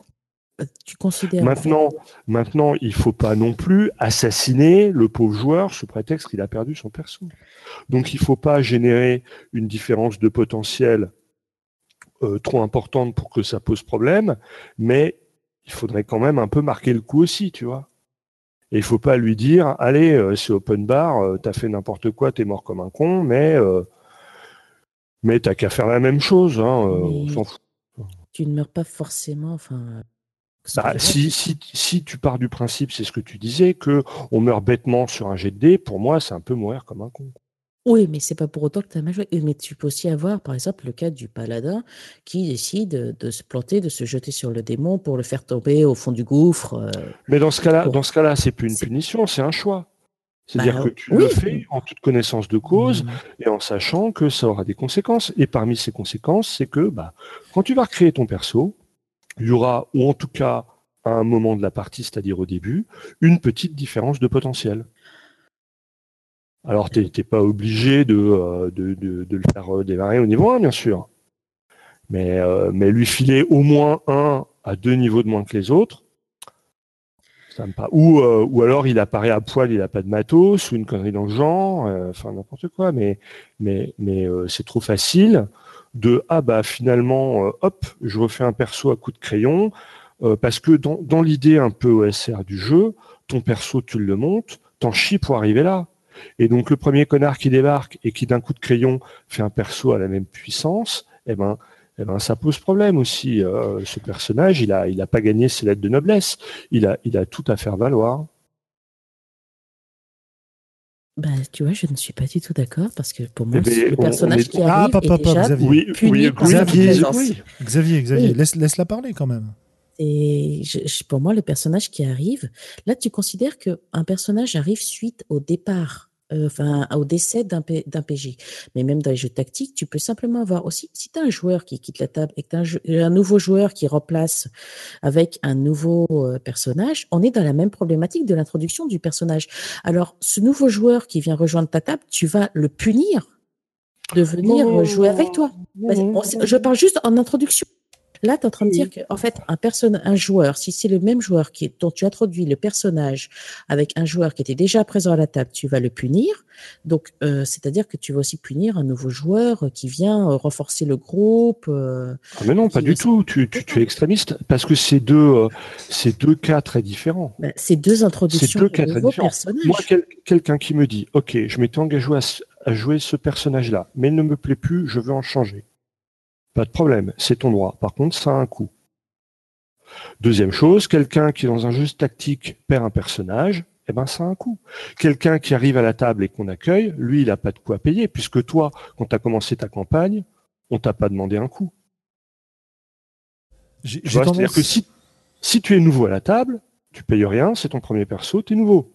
euh, tu considères. Maintenant, maintenant il ne faut pas non plus assassiner le pauvre joueur sous prétexte qu'il a perdu son perso. Donc, il ne faut pas générer une différence de potentiel euh, trop importante pour que ça pose problème, mais il faudrait quand même un peu marquer le coup aussi, tu vois. Et il faut pas lui dire, allez, euh, c'est open bar, euh, t'as fait n'importe quoi, t'es mort comme un con, mais euh, mais t'as qu'à faire la même chose. Hein, on s'en fout. Tu ne meurs pas forcément. Enfin. Bah, si, si, si tu pars du principe, c'est ce que tu disais, que on meurt bêtement sur un jet de dés, pour moi, c'est un peu mourir comme un con. Oui, mais c'est pas pour autant que tu as mal joué. Mais tu peux aussi avoir, par exemple, le cas du paladin qui décide de se planter, de se jeter sur le démon pour le faire tomber au fond du gouffre. euh, Mais dans ce cas-là, dans ce cas-là, c'est plus une punition, c'est un choix. C'est-à-dire Bah, que tu oui. le fais en toute connaissance de cause Mhm. et en sachant que ça aura des conséquences. Et parmi ces conséquences, c'est que bah, quand tu vas recréer ton perso, il y aura, ou en tout cas à un moment de la partie, c'est-à-dire au début, une petite différence de potentiel. Alors, tu n'es pas obligé de, euh, le faire euh, démarrer au niveau 1, bien sûr. Mais, euh, mais lui filer au moins un à deux niveaux de moins que les autres, ça me. Ou, ou alors il apparaît à poil, il n'a pas de matos, ou une connerie dans le genre, enfin n'importe quoi, mais, c'est trop facile de ah bah finalement hop je refais un perso à coup de crayon parce que dans, dans l'idée un peu OSR du jeu ton perso tu le montes t'en chies pour arriver là et donc le premier connard qui débarque et qui d'un coup de crayon fait un perso à la même puissance eh ben eh ben ça pose problème aussi Euh, ce personnage il a il a pas gagné ses lettres de noblesse il a il a tout à faire valoir bah, tu vois, je ne suis pas du tout d'accord parce que pour moi, Eh ben, c'est le on- on personnage est- qui Ah, arrive pop, est pop, pop, déjà Xavier. oui puni oui par sa Xavier, oui. Xavier, Xavier, Oui. laisse, laisse-la parler quand même. Et je- je- pour moi, le personnage qui arrive, là, tu considères qu'un personnage arrive suite au départ, enfin, au décès d'un PJ. Mais même dans les jeux tactiques, tu peux simplement avoir aussi, si tu as un joueur qui quitte la table et que tu as un, un nouveau joueur qui remplace avec un nouveau euh, personnage, on est dans la même problématique de l'introduction du personnage. Alors, ce nouveau joueur qui vient rejoindre ta table, tu vas le punir de venir jouer avec toi. Je parle juste en introduction. Là, tu es en train de dire que, en fait, un, person un joueur, si c'est le même joueur qui, dont tu introduis le personnage avec un joueur qui était déjà présent à la table, tu vas le punir. Donc, euh, c'est-à-dire que tu vas aussi punir un nouveau joueur qui vient euh, renforcer le groupe. euh, Ah, mais non, pas du tout. Tu, tu, tu es extrémiste parce que c'est deux, euh, c'est deux cas très différents. bah, c'est deux introductions deux de cas très nouveaux différents. personnages. Moi, quel- quelqu'un qui me dit, OK, je m'étais engagé à, à jouer ce personnage-là, mais il ne me plaît plus, je veux en changer. Pas de problème, c'est ton droit. Par contre, ça a un coût. Deuxième chose, quelqu'un qui dans un jeu tactique perd un personnage, eh ben ça a un coût. Quelqu'un qui arrive à la table et qu'on accueille, lui, il n'a pas de quoi payer, puisque toi, quand tu as commencé ta campagne, on t'a pas demandé un coût. C'est-à-dire que si, si tu es nouveau à la table, tu payes rien, c'est ton premier perso, tu es nouveau.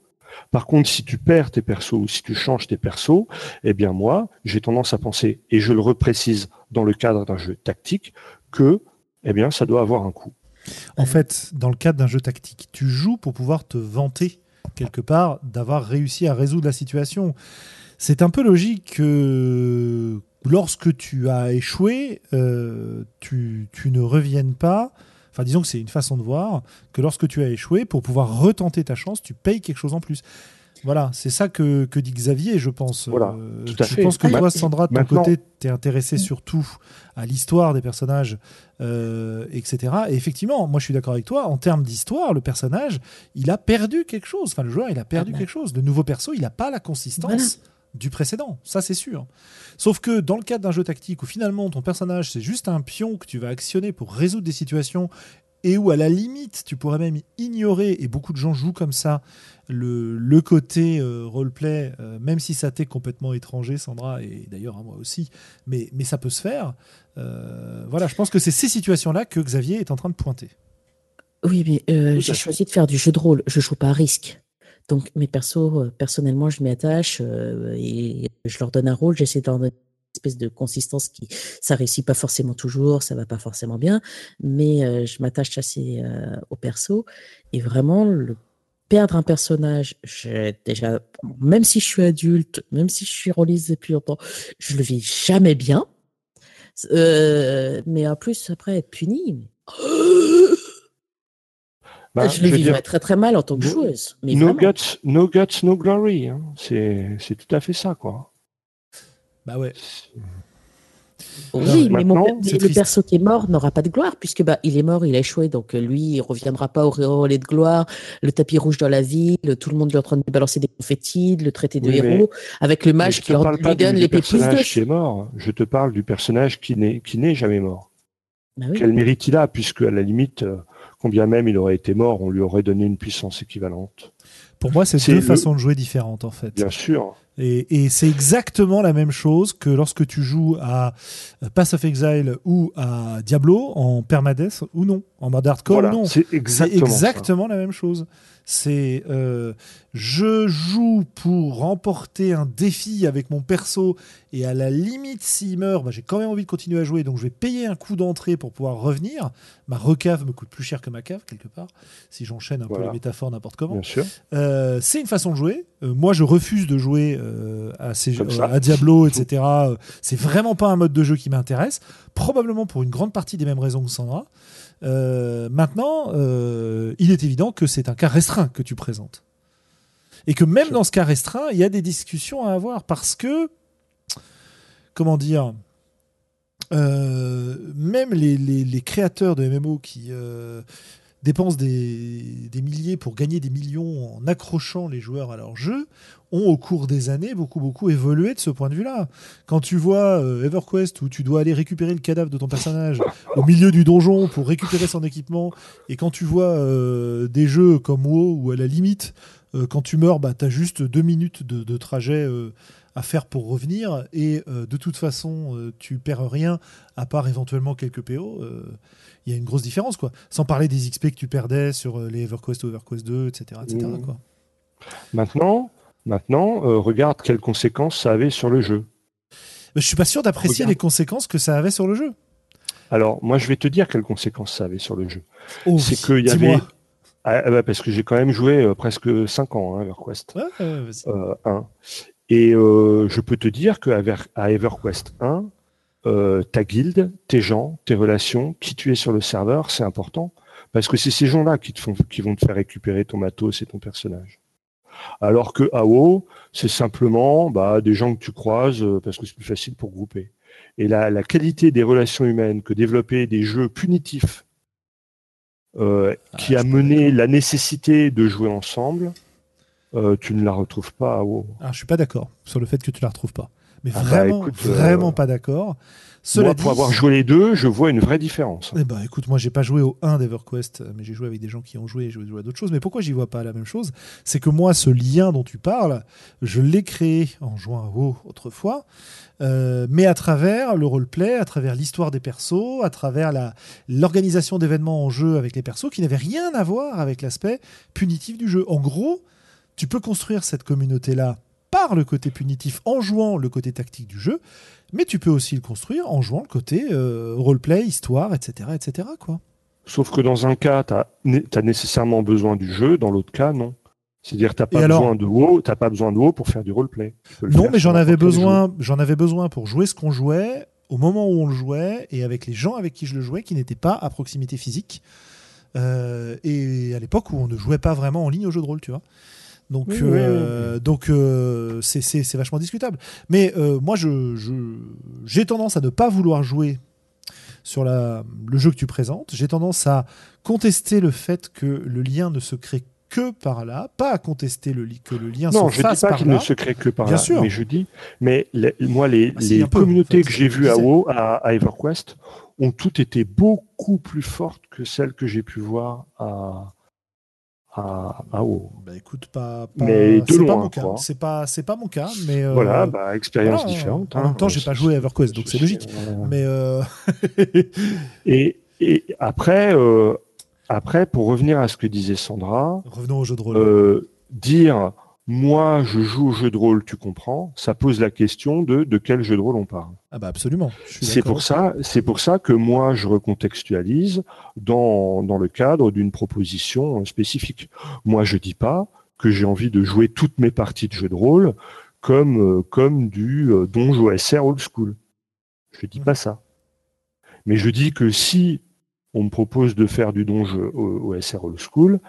Par contre, si tu perds tes persos ou si tu changes tes persos, eh bien moi, j'ai tendance à penser, et je le reprécise dans le cadre d'un jeu tactique, que eh bien ça doit avoir un coût. En fait, dans le cadre d'un jeu tactique, tu joues pour pouvoir te vanter quelque part, d'avoir réussi à résoudre la situation. C'est un peu logique que lorsque tu as échoué, euh, tu, tu, ne reviennes pas. Enfin, disons que c'est une façon de voir que lorsque tu as échoué, pour pouvoir retenter ta chance, tu payes quelque chose en plus. Voilà, c'est ça que, que, dit Xavier, je pense. Voilà, euh, tout à je fait. pense que toi, Sandra, de ton côté, tu es intéressé surtout à l'histoire des personnages, euh, etc. Et effectivement, moi, je suis d'accord avec toi. En termes d'histoire, le personnage, il a perdu quelque chose. Enfin, le joueur, il a perdu Ah bah. quelque chose. Le nouveau perso, il n'a pas la consistance du précédent. Ça, c'est sûr. Sauf que dans le cadre d'un jeu tactique où finalement ton personnage, c'est juste un pion que tu vas actionner pour résoudre des situations et où à la limite, tu pourrais même ignorer, et beaucoup de gens jouent comme ça, le, le côté euh, roleplay, euh, même si ça t'est complètement étranger, Sandra, et d'ailleurs à moi aussi, mais, mais ça peut se faire. Euh, voilà, je pense que c'est ces situations-là que Xavier est en train de pointer. Oui, mais euh, j'ai choisi de faire du jeu de rôle. Je joue pas à risque. Donc mes persos, euh, personnellement, je m'y attache euh, et je leur donne un rôle. J'essaie de leur donner une espèce de consistance qui, ça réussit pas forcément toujours, ça va pas forcément bien, mais euh, je m'attache assez euh, au perso et vraiment perdre un personnage, déjà, même si je suis adulte, même si je suis rôliste depuis longtemps, je le vis jamais bien. Mais en plus après être puni. Bah, je le veux vivrais dire, très très mal en tant que no- joueuse. Mais no vraiment. guts, no guts, no glory. hein. C'est, c'est tout à fait ça, quoi. Bah ouais. Oui, mais, mon, mais le perso qui est mort n'aura pas de gloire, puisque bah, il est mort, il a échoué, donc euh, lui, il reviendra pas au relais de gloire. Le tapis rouge dans la ville, tout le monde est en train de lui balancer des confettis, le traiter de Oui, mais- héros, avec le mage je qui leur lui pas donne du les pépites personnage de... qui est mort. Je te parle du personnage qui n'est, qui n'est jamais mort. Bah oui. Quel mérite il a, puisque à la limite, euh, combien même il aurait été mort, on lui aurait donné une puissance équivalente. Pour moi, c'est deux le- façons de jouer différentes en fait. Bien sûr. Et, et c'est exactement la même chose que lorsque tu joues à Pass of Exile ou à Diablo en permadeath ou non, en mode hardcore Voilà, non. c'est exactement, la même chose. C'est euh, je joue pour remporter un défi avec mon perso et à la limite s'il meurt, bah, j'ai quand même envie de continuer à jouer donc je vais payer un coup d'entrée pour pouvoir revenir. Ma recave me coûte plus cher que ma cave quelque part si j'enchaîne un peu Voilà. les métaphores n'importe comment. Euh, c'est une façon de jouer. Euh, moi, je refuse de jouer euh, à, ces à Diablo, etc. C'est vraiment pas un mode de jeu qui m'intéresse. Probablement pour une grande partie des mêmes raisons que Sandra. Euh, maintenant, euh, il est évident que c'est un cas restreint que tu présentes. Et que même dans ce cas restreint, il y a des discussions à avoir parce que, comment dire, euh, même les, les- les créateurs de MMO qui dépensent des, des milliers pour gagner des millions en accrochant les joueurs à leur jeu ont au cours des années beaucoup beaucoup évolué de ce point de vue-là. Quand tu vois euh, EverQuest où tu dois aller récupérer le cadavre de ton personnage au milieu du donjon pour récupérer son équipement, et quand tu vois euh, des jeux comme WoW où à la limite euh, quand tu meurs, bah, tu as juste deux minutes de, de trajet à faire pour revenir, et de toute façon, tu perds rien à part éventuellement quelques PO. Il y a une grosse différence, quoi. Sans parler des XP que tu perdais sur les EverQuest ou EverQuest 2, etc. etc. Quoi. Maintenant, maintenant euh, regarde quelles conséquences ça avait sur le jeu. Mais je suis pas sûr d'apprécier les conséquences que ça avait sur le jeu. Alors, moi, je vais te dire quelles conséquences ça avait sur le jeu. Oh, C'est qu'il y avait. Ah, ah bah, parce que j'ai quand même joué euh, presque 5 ans hein, à EverQuest Ouais, ouais, vas-y. euh, 1. Et euh, je peux te dire qu'à à EverQuest 1, euh, ta guilde, tes gens, tes relations, qui tu es sur le serveur, c'est important. Parce que c'est ces gens-là qui, te font, qui vont te faire récupérer ton matos et ton personnage. Alors que AO, c'est simplement bah, des gens que tu croises euh, parce que c'est plus facile pour grouper. Et la, la qualité des relations humaines que développer des jeux punitifs euh, qui Ah, a suis pas mené la nécessité de jouer ensemble, euh, tu ne la retrouves pas à WoW. Alors, je suis pas d'accord sur le fait que tu la retrouves pas. Mais Ah bah, vraiment, euh, vraiment pas d'accord. Cela Moi, dit, pour avoir joué les deux, je vois une vraie différence. Eh ben, écoute, moi, j'ai pas joué au 1 d'EverQuest, mais j'ai joué avec des gens qui ont joué, j'ai joué à d'autres choses. Mais pourquoi j'y vois pas la même chose? C'est que moi, ce lien dont tu parles, je l'ai créé en jouant à WoW autrefois, euh, mais à travers le roleplay, à travers l'histoire des persos, à travers l'organisation d'événements en jeu avec les persos qui n'avaient rien à voir avec l'aspect punitif du jeu. En gros, tu peux construire cette communauté-là par le côté punitif en jouant le côté tactique du jeu, mais tu peux aussi le construire en jouant le côté euh, roleplay, histoire, etc., etc. Quoi. Sauf que dans un cas, tu as, nécessairement besoin du jeu, dans l'autre cas, non. C'est-à-dire, t'as pas alors besoin de WoW, t'as pas besoin de WoW pour faire du roleplay. Non, mais j'en avais besoin. J'en avais besoin pour jouer ce qu'on jouait au moment où on le jouait et avec les gens avec qui je le jouais qui n'étaient pas à proximité physique. Euh, et à l'époque où on ne jouait pas vraiment en ligne au jeu de rôle, tu vois. Donc, Oui, euh, donc euh, c'est- vachement discutable. Mais euh, moi, je- je- j'ai tendance à ne pas vouloir jouer sur la, le jeu que tu présentes. J'ai tendance à contester le fait que le lien ne se crée que par là, pas à contester le, que le lien Non, se je dis fasse pas par qu'il là. ne se crée que par Bien là. sûr. Mais je dis, mais les- moi, les, si, les peu, communautés en fait, que j'ai vues à. WoW, à, à EverQuest, ont toutes été beaucoup plus fortes que celles que j'ai pu voir à, à, à WoW. Bah écoute, pas, pas- Mais de c'est pas loin, mon cas. C'est pas, c'est pas mon cas, mais euh, Voilà, bah, expérience voilà, différente. En hein. même temps, j'ai pas joué à EverQuest, donc c'est logique. Mais euh, Et, et après, euh, après, pour revenir à ce que disait Sandra, revenons au jeu de rôle. dire moi je joue au jeu de rôle, tu comprends, ça pose la question de de quel jeu de rôle on parle. Ah bah absolument. C'est pour ça, c'est pour ça que moi je recontextualise dans dans le cadre d'une proposition spécifique. Moi je dis pas que j'ai envie de jouer toutes mes parties de jeu de rôle comme euh, comme du euh, donjon SR old school. Je dis pas ça. Mais je dis que si on me propose de faire du donjon au, au SR old school,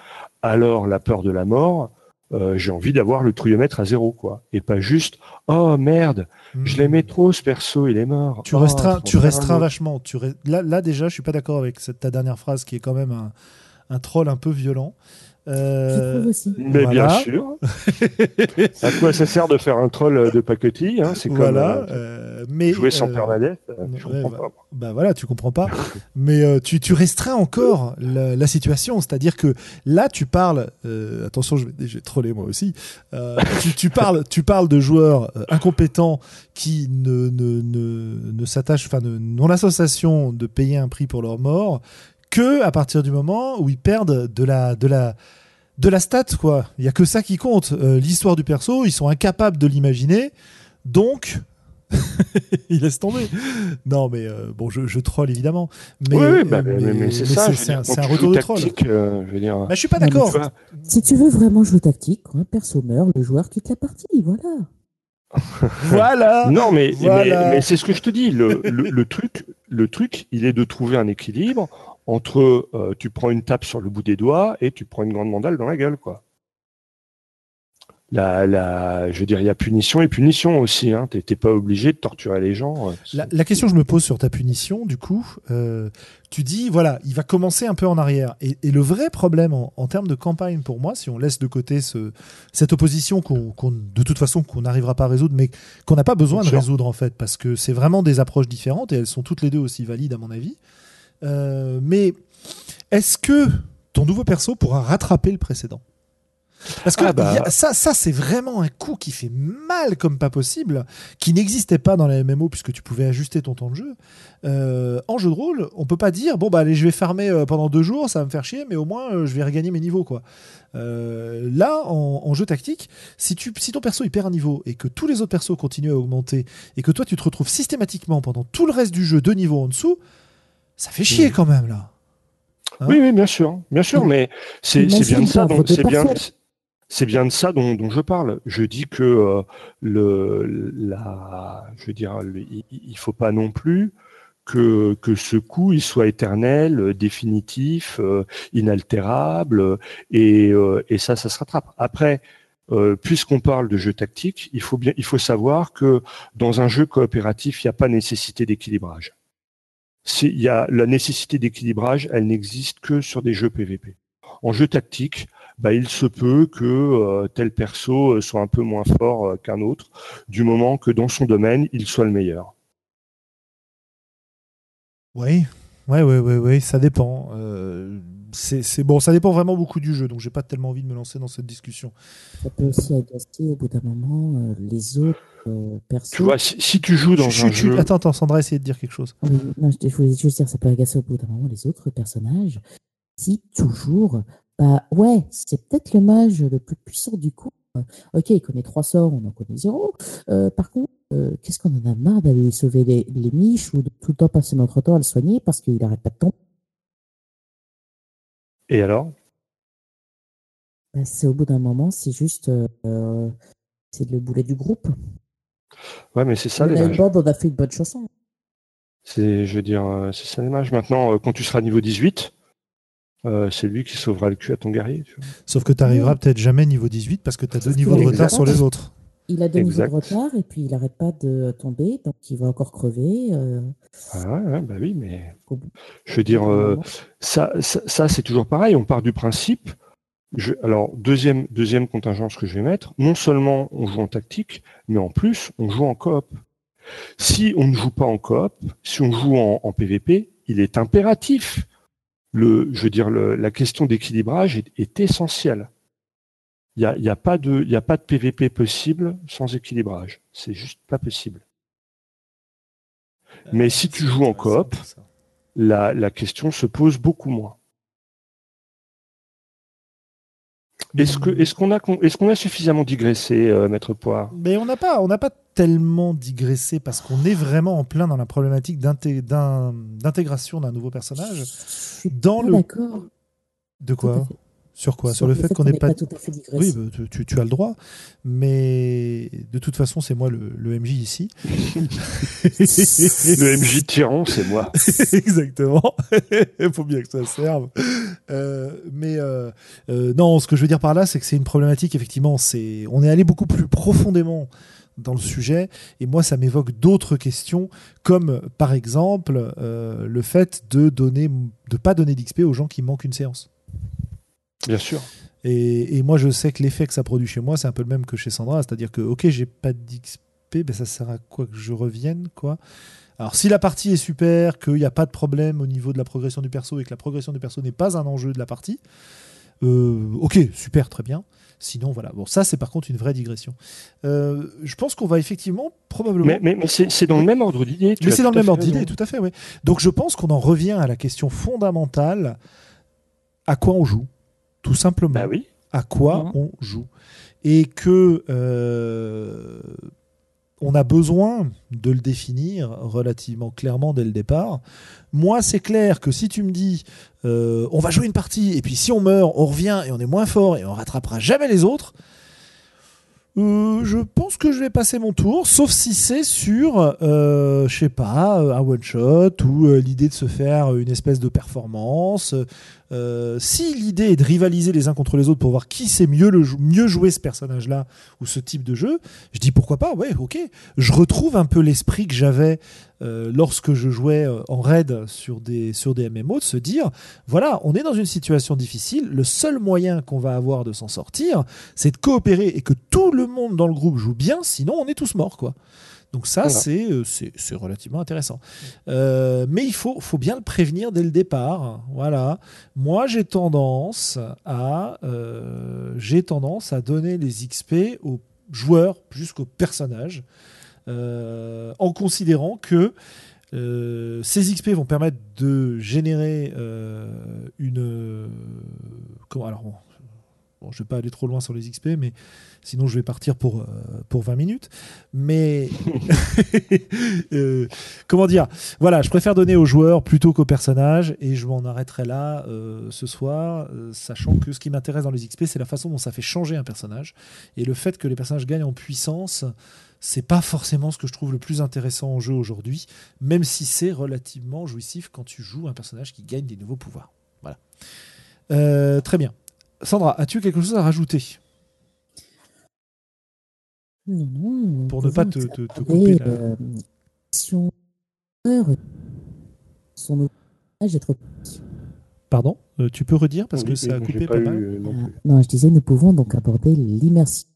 alors la peur de la mort, euh, j'ai envie d'avoir le trouillomètre à zéro, quoi. Et pas juste, oh merde, je Hmm. l'aimais trop ce perso, il est mort. Tu Oh, restreins, tu restreins vachement. Tu re- là, là déjà, je suis pas d'accord avec cette, ta dernière phrase qui est quand même un, un troll un peu violent. Euh, aussi. Mais Voilà. bien sûr. à quoi ça sert de faire un troll de pacotille hein C'est comme voilà. euh, euh, mais jouer sans euh, euh, ouais, je comprends bah, pas. Bah voilà, tu comprends pas. Mais euh, tu, tu restreins encore la, la situation. C'est-à-dire que là, tu parles. euh, attention, je vais, je vais troller moi aussi. Euh, tu, tu parles, tu parles de joueurs euh, incompétents qui ne, ne, ne, ne s'attachent, enfin, n'ont l'association de payer un prix pour leur mort que à partir du moment où ils perdent de la, de la, de la stat, quoi. Il y a que ça qui compte. Euh, L'histoire du perso, ils sont incapables de l'imaginer. Donc, il laisse tomber. Non, mais euh, bon, je, je troll évidemment. Mais, oui, oui, bah, euh, mais, mais- mais c'est ça. un, retour de troll. euh, je veux dire, Bah, je suis pas d'accord. vois, Si tu veux vraiment jouer tactique, quand un perso meurt, le joueur quitte la partie, voilà. Voilà. Non, mais, Voilà. mais, mais c'est ce que je te dis. Le, le, le truc, le truc, il est de trouver un équilibre entre euh, tu prends une tape sur le bout des doigts et tu prends une grande mandale dans la gueule, quoi. La, la, je veux dire, il y a punition et punition aussi. Hein. T'es pas obligé de torturer les gens. euh, La, la question que je me pose sur ta punition, du coup, euh, tu dis, voilà, il va commencer un peu en arrière. Et, et le vrai problème en, en termes de campagne pour moi, si on laisse de côté ce, cette opposition qu'on, de toute façon qu'on n'arrivera pas à résoudre, mais qu'on n'a pas besoin de résoudre en fait, parce que c'est vraiment des approches différentes et elles sont toutes les deux aussi valides à mon avis. Euh, mais est-ce que ton nouveau perso pourra rattraper le précédent? Parce que Ah bah. a- ça, ça c'est vraiment un coup qui fait mal comme pas possible, qui n'existait pas dans la MMO puisque tu pouvais ajuster ton temps de jeu. Euh, en jeu de rôle, on peut pas dire bon bah allez je vais farmer euh, pendant deux jours, ça va me faire chier, mais au moins euh, je vais regagner mes niveaux quoi. Euh, là en, en jeu tactique, si tu si ton perso il perd un niveau et que tous les autres persos continuent à augmenter et que toi tu te retrouves systématiquement pendant tout le reste du jeu deux niveaux en dessous, ça fait chier Mhm. quand même là. Hein Oui, oui, bien sûr, bien sûr, mais c'est bien de ça. C'est bien, personnes. c'est bien de ça dont, dont je parle. Je dis que euh, le, la, je veux dire, le- il, faut pas non plus que que ce coup il soit éternel, euh, définitif, euh, inaltérable, et euh, et ça, ça se rattrape. Après. Puisqu'on parle de jeu tactique, il faut bien, il faut savoir que dans un jeu coopératif, il n'y a pas nécessité d'équilibrage. Il y a la nécessité d'équilibrage, elle n'existe que sur des jeux PVP. En jeu tactique, bah, il se peut que euh, tel perso euh, soit un peu moins fort euh, qu'un autre, du moment que dans son domaine, il soit le meilleur. Oui, ouais, ouais, ouais, ouais, ça dépend. C'est bon, ça dépend vraiment beaucoup du jeu, donc j'ai pas tellement envie de me lancer dans cette discussion. Ça peut aussi agacer au bout d'un moment euh, les autres euh, persos. Tu vois, si, si tu joues dans Je- un je- jeu, Attends, attends, Sandra, essayez de dire quelque chose. Non, je, je voulais juste dire, ça peut agacer au bout d'un moment les autres personnages. Si toujours, bah ouais, c'est peut-être le mage le plus puissant du coup. Euh, Ok, il connaît trois sorts, on en connaît zéro. Euh, par contre, euh, qu'est-ce qu'on en a marre d'aller sauver les, les miches ou de tout le temps passer notre temps à le soigner parce qu'il arrête pas de tomber? Et alors? Bah, c'est au bout d'un moment, c'est juste. euh, c'est le boulet du groupe. Ouais, mais c'est ça l'image. on a fait une bonne chanson. C'est, je veux dire, euh, c'est ça l'image. Maintenant, euh, quand tu seras niveau 18, euh, c'est lui qui sauvera le cul à ton guerrier. Tu vois. Sauf que tu n'arriveras peut-être jamais niveau 18 parce que tu as deux niveaux de retard sur les autres. Il a deux niveaux Exact. de retard et puis il n'arrête pas de tomber, donc il va encore crever. euh, Ah bah oui, mais je veux dire, euh, ça, ça, ça, c'est toujours pareil. On part du principe. Je, alors, deuxième, deuxième contingence que je vais mettre, non seulement on joue en tactique, mais en plus, on joue en coop. Si on ne joue pas en coop, si on joue en, en PVP, il est impératif. Le, je veux dire, le- la question d'équilibrage est, est essentielle. Il n'y a, y a, pas de- il y a pas de PVP possible sans équilibrage. C'est juste pas possible. Mais si tu joues en coop, la, la question se pose beaucoup moins. Est-ce qu'on a suffisamment digressé, euh, maître Poire? Mais on n'a pas, on n'a pas tellement digressé parce qu'on est vraiment en plein dans la problématique d'intégration d'un nouveau personnage. Dans le d'accord. de tout à quoi fait. Sur quoi? Sur le fait qu'on n'ait n'est pas. tout à fait digressé. Oui, bah, tu, tu- tu as le droit, mais de toute façon, c'est moi le, le MJ ici. Le MJ tyran, c'est moi. Exactement. Il faut bien que ça serve. Euh, mais euh, euh, non, ce que je veux dire par là, c'est que c'est une problématique, effectivement, c'est on est allé beaucoup plus profondément dans le sujet, et moi, ça m'évoque d'autres questions, comme par exemple euh, le fait de donner, de pas donner d'XP aux gens qui manquent une séance. Bien sûr. Et, et moi, je sais que l'effet que ça produit chez moi, c'est un peu le même que chez Sandra, c'est-à-dire que, ok, j'ai pas d'XP, ben ça sert à quoi que je revienne, quoi? Alors, si la partie est super, qu'il n'y a pas de problème au niveau de la progression du perso et que la progression du perso n'est pas un enjeu de la partie, euh, ok, super, très bien. Sinon, voilà. Bon, ça, c'est par contre une vraie digression. Euh, je pense qu'on va effectivement, probablement. Mais, mais, mais c'est dans le même ordre d'idée. Mais c'est dans le même ordre d'idée, tout à fait, oui. Donc je pense qu'on en revient à la question fondamentale à quoi on joue, tout simplement. Bah oui. À quoi Mhm. on joue. Et que euh, on a besoin de le définir relativement clairement dès le départ. Moi, c'est clair que si tu me dis euh, on va jouer une partie et puis si on meurt, on revient et on est moins fort et on rattrapera jamais les autres. euh, je pense que je vais passer mon tour, sauf si c'est sur, euh, je sais pas, un one shot ou euh, l'idée de se faire une espèce de performance. Euh, si l'idée est de rivaliser les uns contre les autres pour voir qui sait mieux, mieux jouer ce personnage-là ou ce type de jeu, je dis pourquoi pas, ouais, ok. Je retrouve un peu l'esprit que j'avais euh, lorsque je jouais euh, en raid sur des, sur des MMO, de se dire, voilà, on est dans une situation difficile, le seul moyen qu'on va avoir de s'en sortir, c'est de coopérer et que tout le monde dans le groupe joue bien, sinon on est tous morts, quoi. Donc ça, Voilà. c'est euh, c'est c'est relativement intéressant. Euh, mais il faut, faut bien le prévenir dès le départ. Voilà. Moi, j'ai tendance à euh, j'ai tendance à donner les XP aux joueurs plus qu'aux personnages, euh, en considérant que euh, ces XP vont permettre de générer euh, une comment alors bon, je vais pas aller trop loin sur les XP, mais sinon je vais partir pour euh, pour 20 minutes. Mais euh, comment dire? Voilà, je préfère donner aux joueurs plutôt qu'aux personnages, et je m'en arrêterai là euh, ce soir, sachant que ce qui m'intéresse dans les XP, c'est la façon dont ça fait changer un personnage, et le fait que les personnages gagnent en puissance. C'est pas forcément ce que je trouve le plus intéressant en jeu aujourd'hui, même si c'est relativement jouissif quand tu joues un personnage qui gagne des nouveaux pouvoirs. Voilà. Très bien. Sandra, as-tu quelque chose à rajouter? Non, non. Pour ne pas te- te- te observer, couper, là. euh, si on meurt, son ouvrage être Pardon? Euh, Tu peux redire parce que ça a coupé pas, pas mal. eu, euh, non Ah. Non, je disais, nous pouvons donc aborder l'immersion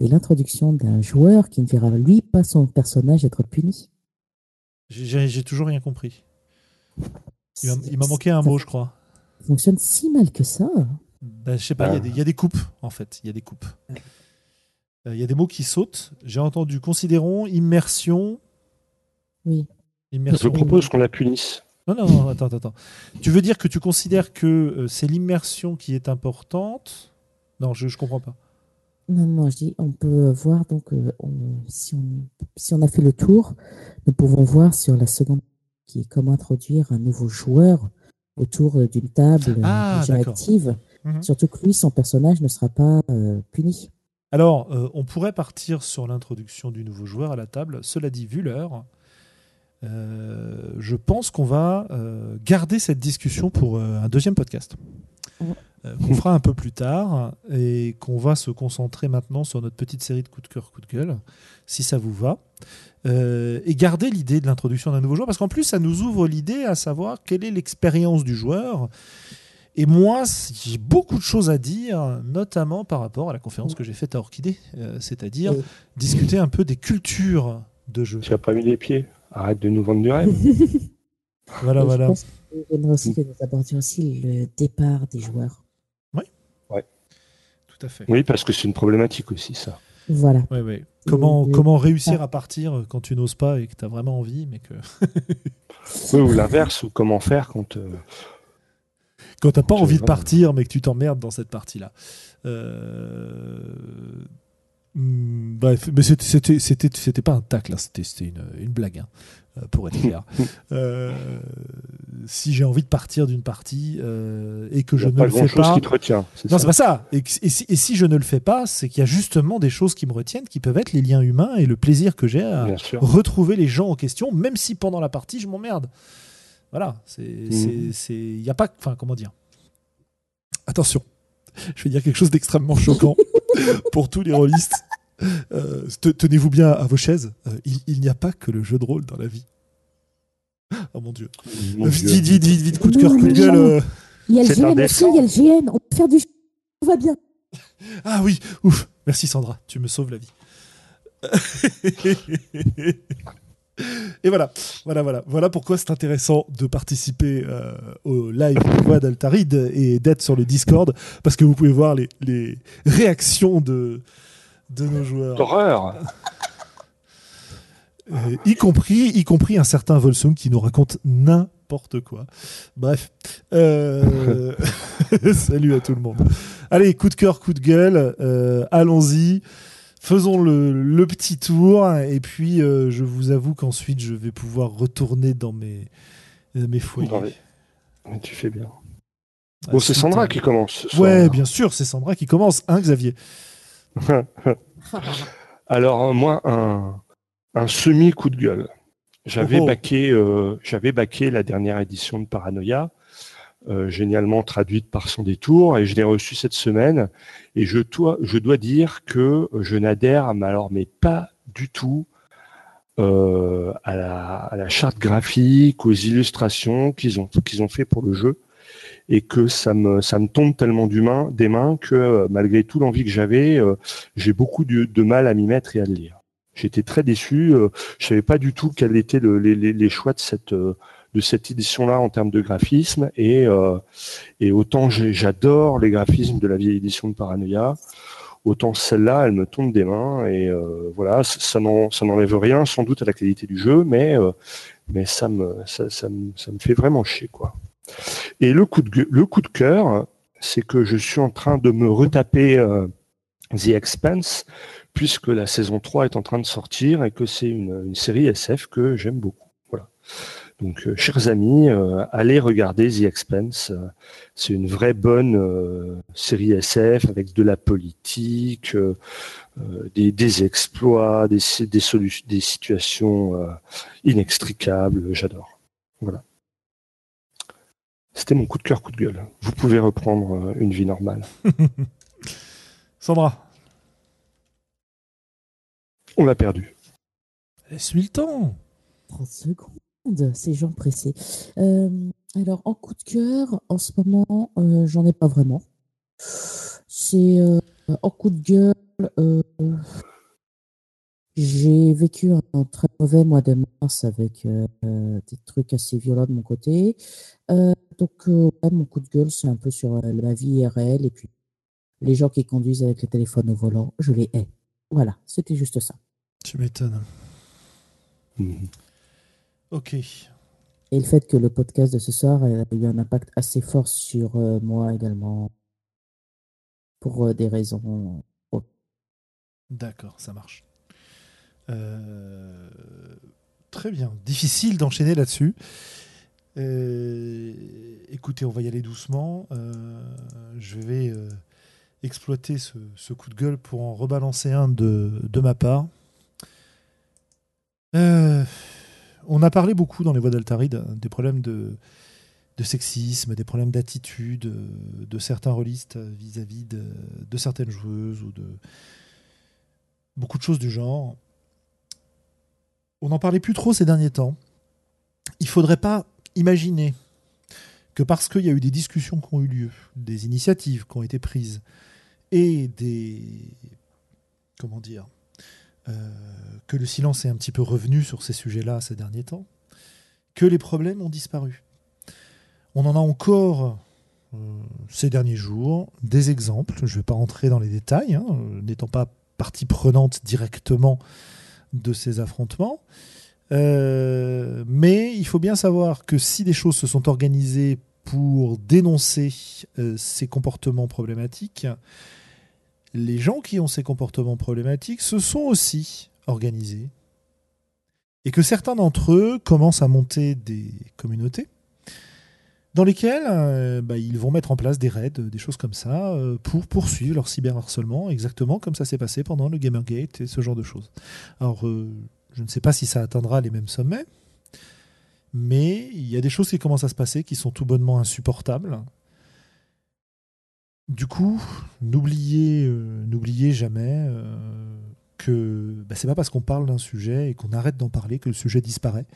et l'introduction d'un joueur qui ne verra lui pas son personnage être puni. J'ai- toujours rien compris. Il m'a- manqué un mot, je crois. Fonctionne si mal que ça. Ben, je sais pas, il y a Ah. des- il y, a des coupes, en fait. Il y a des coupes. Euh, Il y a des mots qui sautent. J'ai entendu considérons, immersion. Oui. Je Immersion. propose qu'on la punisse. Non, non, non, attends, attends. Tu veux dire que tu considères que euh, c'est l'immersion qui est importante? Non, je, je comprends pas. Non, non, je dis, on peut voir donc, euh, on- si, on, si on a fait le tour, nous pouvons voir sur la seconde qui est comment introduire un nouveau joueur autour euh, d'une table euh, Ah, déjà d'accord. active Mhm. Surtout que lui, son personnage ne sera pas euh, puni. Alors, euh, on pourrait partir sur l'introduction du nouveau joueur à la table. Cela dit, vu l'heure, euh, je pense qu'on va garder cette discussion pour un deuxième podcast. Qu'on fera un peu plus tard et qu'on va se concentrer maintenant sur notre petite série de coups de cœur, coups de gueule, si ça vous va. et garder l'idée de l'introduction d'un nouveau joueur, parce qu'en plus, ça nous ouvre l'idée à savoir quelle est l'expérience du joueur et moi, j'ai beaucoup de choses à dire, notamment par rapport à la conférence que j'ai faite à Orchidée, euh, c'est-à-dire discuter un peu des cultures de jeu. Tu n'as pas mis les pieds. Arrête de nous vendre du rêve. voilà, voilà. Aussi que nous abordions aussi le départ des joueurs. Oui. Ouais. Tout à fait. Oui, parce que c'est une problématique aussi, ça. Voilà. Ouais, ouais. Comment, comment réussir à partir quand tu n'oses pas et que tu as vraiment envie, mais que. oui, ou l'inverse, ou comment faire quand. Euh, quand t'as pas envie de partir, mais que tu t'emmerdes dans cette partie-là. Euh, hmm, bref, mais c'était pas un tac là, c'était une, une, blague, hein, pour être clair. euh, si j'ai envie de partir d'une partie euh, et que je ne le fais pas, qui te retient, non, c'est pas ça. Et, et, si, je ne le fais pas, c'est qu'il y a justement des choses qui me retiennent, qui peuvent être les liens humains et le plaisir que j'ai à retrouver les gens en question, même si pendant la partie je m'emmerde. Voilà, c'est, il mhm. n'y a pas, enfin, comment dire? Attention, je vais dire quelque chose d'extrêmement choquant pour tous les rôlistes. Euh, tenez-vous bien à vos chaises. Euh, il, n'y a pas que le jeu de rôle dans la vie. Oh mon dieu. vite, vite, vite, vite, vite, coup de cœur, coup de gueule. Euh. Il y a le GN aussi, il y a le GN. On peut faire du. Tout va bien. Ah oui, ouf. Merci Sandra, tu me sauves la vie. Et voilà, voilà, voilà, voilà pourquoi c'est intéressant de participer euh, au live d'Altaride et d'être sur le Discord parce que vous pouvez voir les, les réactions de, de nos joueurs. D'horreur. Euh, y compris, y compris un certain Volsung qui nous raconte n'importe quoi. Bref, euh... salut à tout le monde. Allez, coup de cœur, coup de gueule, euh, allons-y faisons le, petit tour et puis je vous avoue qu'ensuite je vais pouvoir retourner dans mes, mes foyers. Tu fais bien. Ah, bon, c'est Sandra qui commence. ouais, bien sûr, c'est Sandra qui commence, hein, Xavier? Alors, moi, un, un semi-coup de gueule. J'avais oh. baqué, euh, j'avais baqué la dernière édition de Paranoia. Euh, génialement traduite par son détour, et je l'ai reçue cette semaine. Et je dois, je dois dire que je n'adhère, alors mais pas du tout, euh, à, la, charte graphique, aux illustrations qu'ils ont qu'ils ont fait pour le jeu, et que ça me ça me tombe tellement des mains que euh, malgré tout l'envie que j'avais, j'ai beaucoup de, mal à m'y mettre et à le lire. J'étais très déçu. je savais pas du tout quels étaient les, les, choix de cette de cette édition-là en termes de graphisme. Et, euh, et autant j'adore les graphismes de la vieille édition de Paranoia, autant celle-là, elle me tombe des mains. Et euh, voilà, ça n'enlève rien sans doute à la qualité du jeu, mais, euh, mais ça, me, ça, ça me fait vraiment chier. quoi. Et le coup de, cœur, c'est que je suis en train de me retaper The Expanse, puisque la saison 3 est en train de sortir et que c'est une, série SF que j'aime beaucoup. Voilà. Donc, euh, chers amis, euh, allez regarder The Expense. C'est une vraie bonne euh, série SF avec de la politique, des, exploits, des, des, des situations inextricables. J'adore. Voilà. C'était mon coup de cœur, coup de gueule. Vous pouvez reprendre une vie normale. Sandra. On l'a perdu. Laisse-lui le temps. 30 secondes ces gens pressés. Euh, alors, en coup de cœur, en ce moment, euh, j'en ai pas vraiment. C'est euh, en coup de gueule. J'ai vécu un, très mauvais mois de mars avec des trucs assez violents de mon côté. donc, mon coup de gueule, c'est un peu sur la vie IRL et puis les gens qui conduisent avec le téléphone au volant, je les hais. Voilà, c'était juste ça. Tu m'étonnes. Mmh. Ok. Et le fait que le podcast de ce soir a eu un impact assez fort sur euh, moi également, pour euh, des raisons. D'accord, ça marche. Très bien. Difficile d'enchaîner là-dessus. Euh, écoutez, on va y aller doucement. Euh, je vais euh, exploiter ce, coup de gueule pour en rebalancer un de, ma part. on a parlé beaucoup dans les voies d'Altaride des problèmes de, de sexisme, des problèmes d'attitude de certains rôlistes vis-à-vis de, de, certaines joueuses ou de beaucoup de choses du genre. On n'en parlait plus trop ces derniers temps. Il faudrait pas imaginer que parce qu'il y a eu des discussions qui ont eu lieu, des initiatives qui ont été prises et des comment dire euh, que le silence est un petit peu revenu sur ces sujets-là ces derniers temps, que les problèmes ont disparu. On en a encore euh, ces derniers jours des exemples. Je ne vais pas rentrer dans les détails, hein, n'étant pas partie prenante directement de ces affrontements. Euh, mais il faut bien savoir que si des choses se sont organisées pour dénoncer euh, ces comportements problématiques, les gens qui ont ces comportements problématiques se sont aussi organisés. Et que certains d'entre eux commencent à monter des communautés dans lesquels euh, bah, ils vont mettre en place des raids, des choses comme ça, euh, pour poursuivre leur cyberharcèlement, exactement comme ça s'est passé pendant le Gamergate et ce genre de choses. Alors, euh, je ne sais pas si ça atteindra les mêmes sommets, mais il y a des choses qui commencent à se passer qui sont tout bonnement insupportables. Du coup, n'oubliez, n'oubliez jamais que bah, c'est pas parce qu'on parle d'un sujet et qu'on arrête d'en parler que le sujet disparaît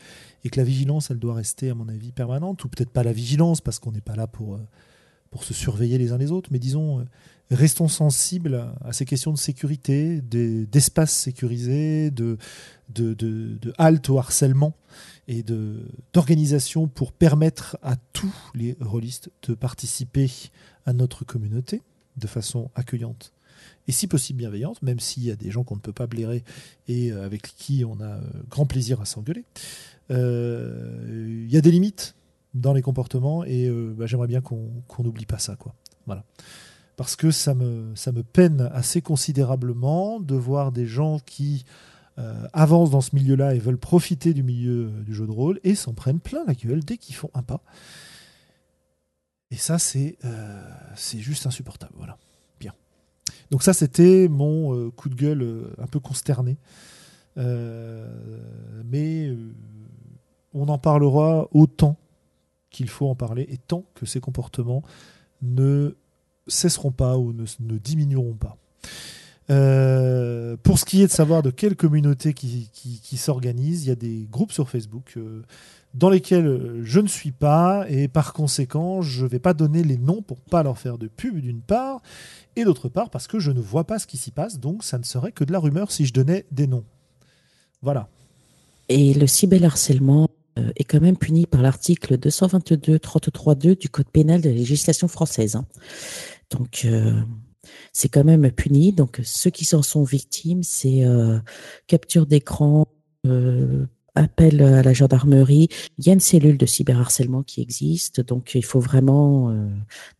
et que la vigilance, elle doit rester, à mon avis, permanente, ou peut-être pas la vigilance parce qu'on n'est pas là pour, euh, pour se surveiller les uns les autres, mais disons, euh, restons sensibles à ces questions de sécurité, d'espace sécurisé, de, de, halte au harcèlement et d'organisation pour permettre à tous les rôlistes de participer à notre communauté de façon accueillante et si possible bienveillante, même s'il y a des gens qu'on ne peut pas blairer et euh, avec qui on a euh, grand plaisir à s'engueuler. Euh, il y a des limites dans les comportements et bah, j'aimerais bien qu'on n'oublie pas ça. Quoi. Voilà. Parce que ça me, ça me peine assez considérablement de voir des gens qui avancent dans ce milieu-là et veulent profiter du milieu du jeu de rôle et s'en prennent plein la gueule dès qu'ils font un pas. Et ça, c'est c'est juste insupportable. Voilà. Donc ça, c'était mon euh, coup de gueule euh, un peu consterné. Euh, mais on en parlera autant qu'il faut en parler et tant que ces comportements ne cesseront pas ou ne, diminueront pas. pour ce qui est de savoir de quelle communauté qui, s'organise, il y a des groupes sur Facebook dans lesquels je ne suis pas et par conséquent je ne vais pas donner les noms pour pas leur faire de pub d'une part et d'autre part parce que je ne vois pas ce qui s'y passe, donc ça ne serait que de la rumeur si je donnais des noms. Voilà. Et le cyberharcèlement euh, est quand même puni par l'article 222-33-2 du Code pénal de la législation française. Hein. Donc, euh, c'est quand même puni. Donc, ceux qui s'en sont victimes, c'est euh, capture d'écran, appel à la gendarmerie. Il y a une cellule de cyberharcèlement qui existe, donc il faut vraiment euh,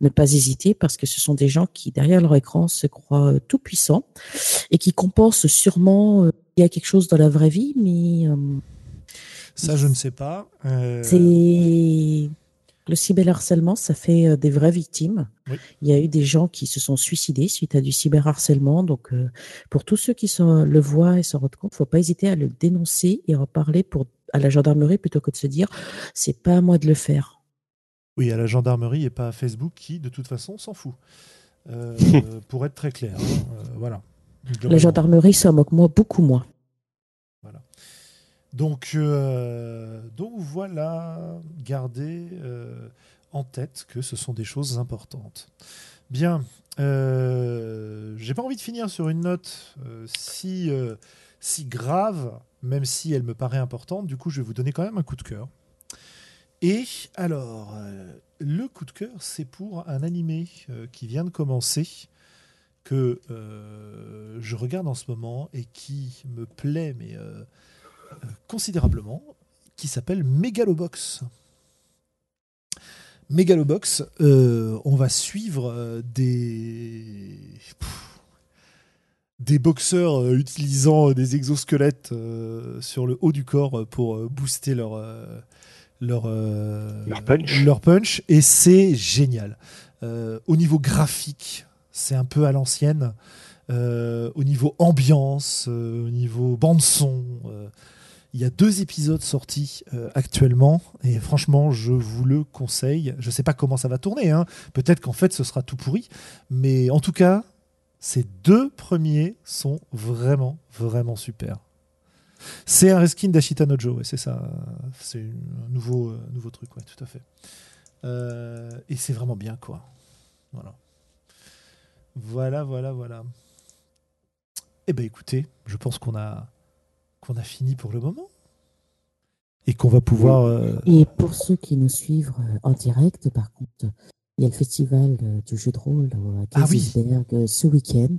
ne pas hésiter parce que ce sont des gens qui, derrière leur écran, se croient euh, tout puissants et qui compensent sûrement euh, il y a quelque chose dans la vraie vie, mais ça, je ne sais pas. C'est le cyberharcèlement, ça fait euh, des vraies victimes. Il y a eu des gens qui se sont suicidés suite à du cyberharcèlement. Donc, euh, pour tous ceux qui sont, le voient et s'en rendent compte, il ne faut pas hésiter à le dénoncer et en parler pour, à la gendarmerie plutôt que de se dire c'est pas à moi de le faire. Oui, à la gendarmerie et pas à Facebook qui, de toute façon, s'en fout. Euh, pour être très clair. Hein, voilà. La gendarmerie s'en moque moi beaucoup moins. Donc, euh, donc voilà, gardez euh, en tête que ce sont des choses importantes. Bien, euh, j'ai pas envie de finir sur une note euh, si, si grave, même si elle me paraît importante. Du coup, je vais vous donner quand même un coup de cœur. Et alors, le coup de cœur, c'est pour un animé qui vient de commencer que je regarde en ce moment et qui me plaît, mais considérablement, qui s'appelle Megalobox. Megalobox, euh, on va suivre euh, des des boxeurs euh, utilisant des exosquelettes sur le haut du corps pour booster leur leur, euh, Leur punch. leur punch, et c'est génial. Au niveau graphique, c'est un peu à l'ancienne. Au niveau ambiance, au niveau bande son, euh, il y a deux épisodes sortis euh, actuellement et franchement, je vous le conseille. Je sais pas comment ça va tourner, hein. peut-être qu'en fait ce sera tout pourri, mais en tout cas, ces deux premiers sont vraiment, vraiment super. C'est un reskin d'Ashita Nojo, c'est ça. C'est un nouveau, euh, nouveau truc, ouais, tout à fait. Euh, et c'est vraiment bien, quoi. Voilà. Voilà, voilà, voilà. Eh ben écoutez, je pense qu'on a, qu'on a fini pour le moment. Et qu'on va pouvoir. euh, Et pour ceux qui nous suivent euh, en direct, par contre, il y a le festival euh, du jeu de rôle à Ah oui. Kaisersberg ce week-end.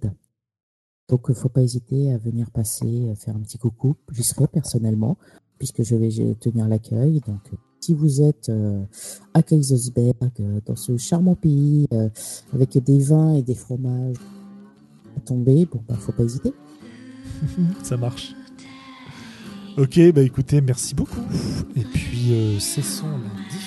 Donc, il ne faut pas hésiter à venir passer, faire un petit coucou. J'y serai personnellement, puisque je vais tenir l'accueil. Donc, si vous êtes euh, à Kaisersberg, dans ce charmant pays, euh, avec des vins et des fromages à tomber, bon, bah, faut pas hésiter. Ça marche. Ok, bah écoutez, merci beaucoup. Et puis, euh, cessons diffusion.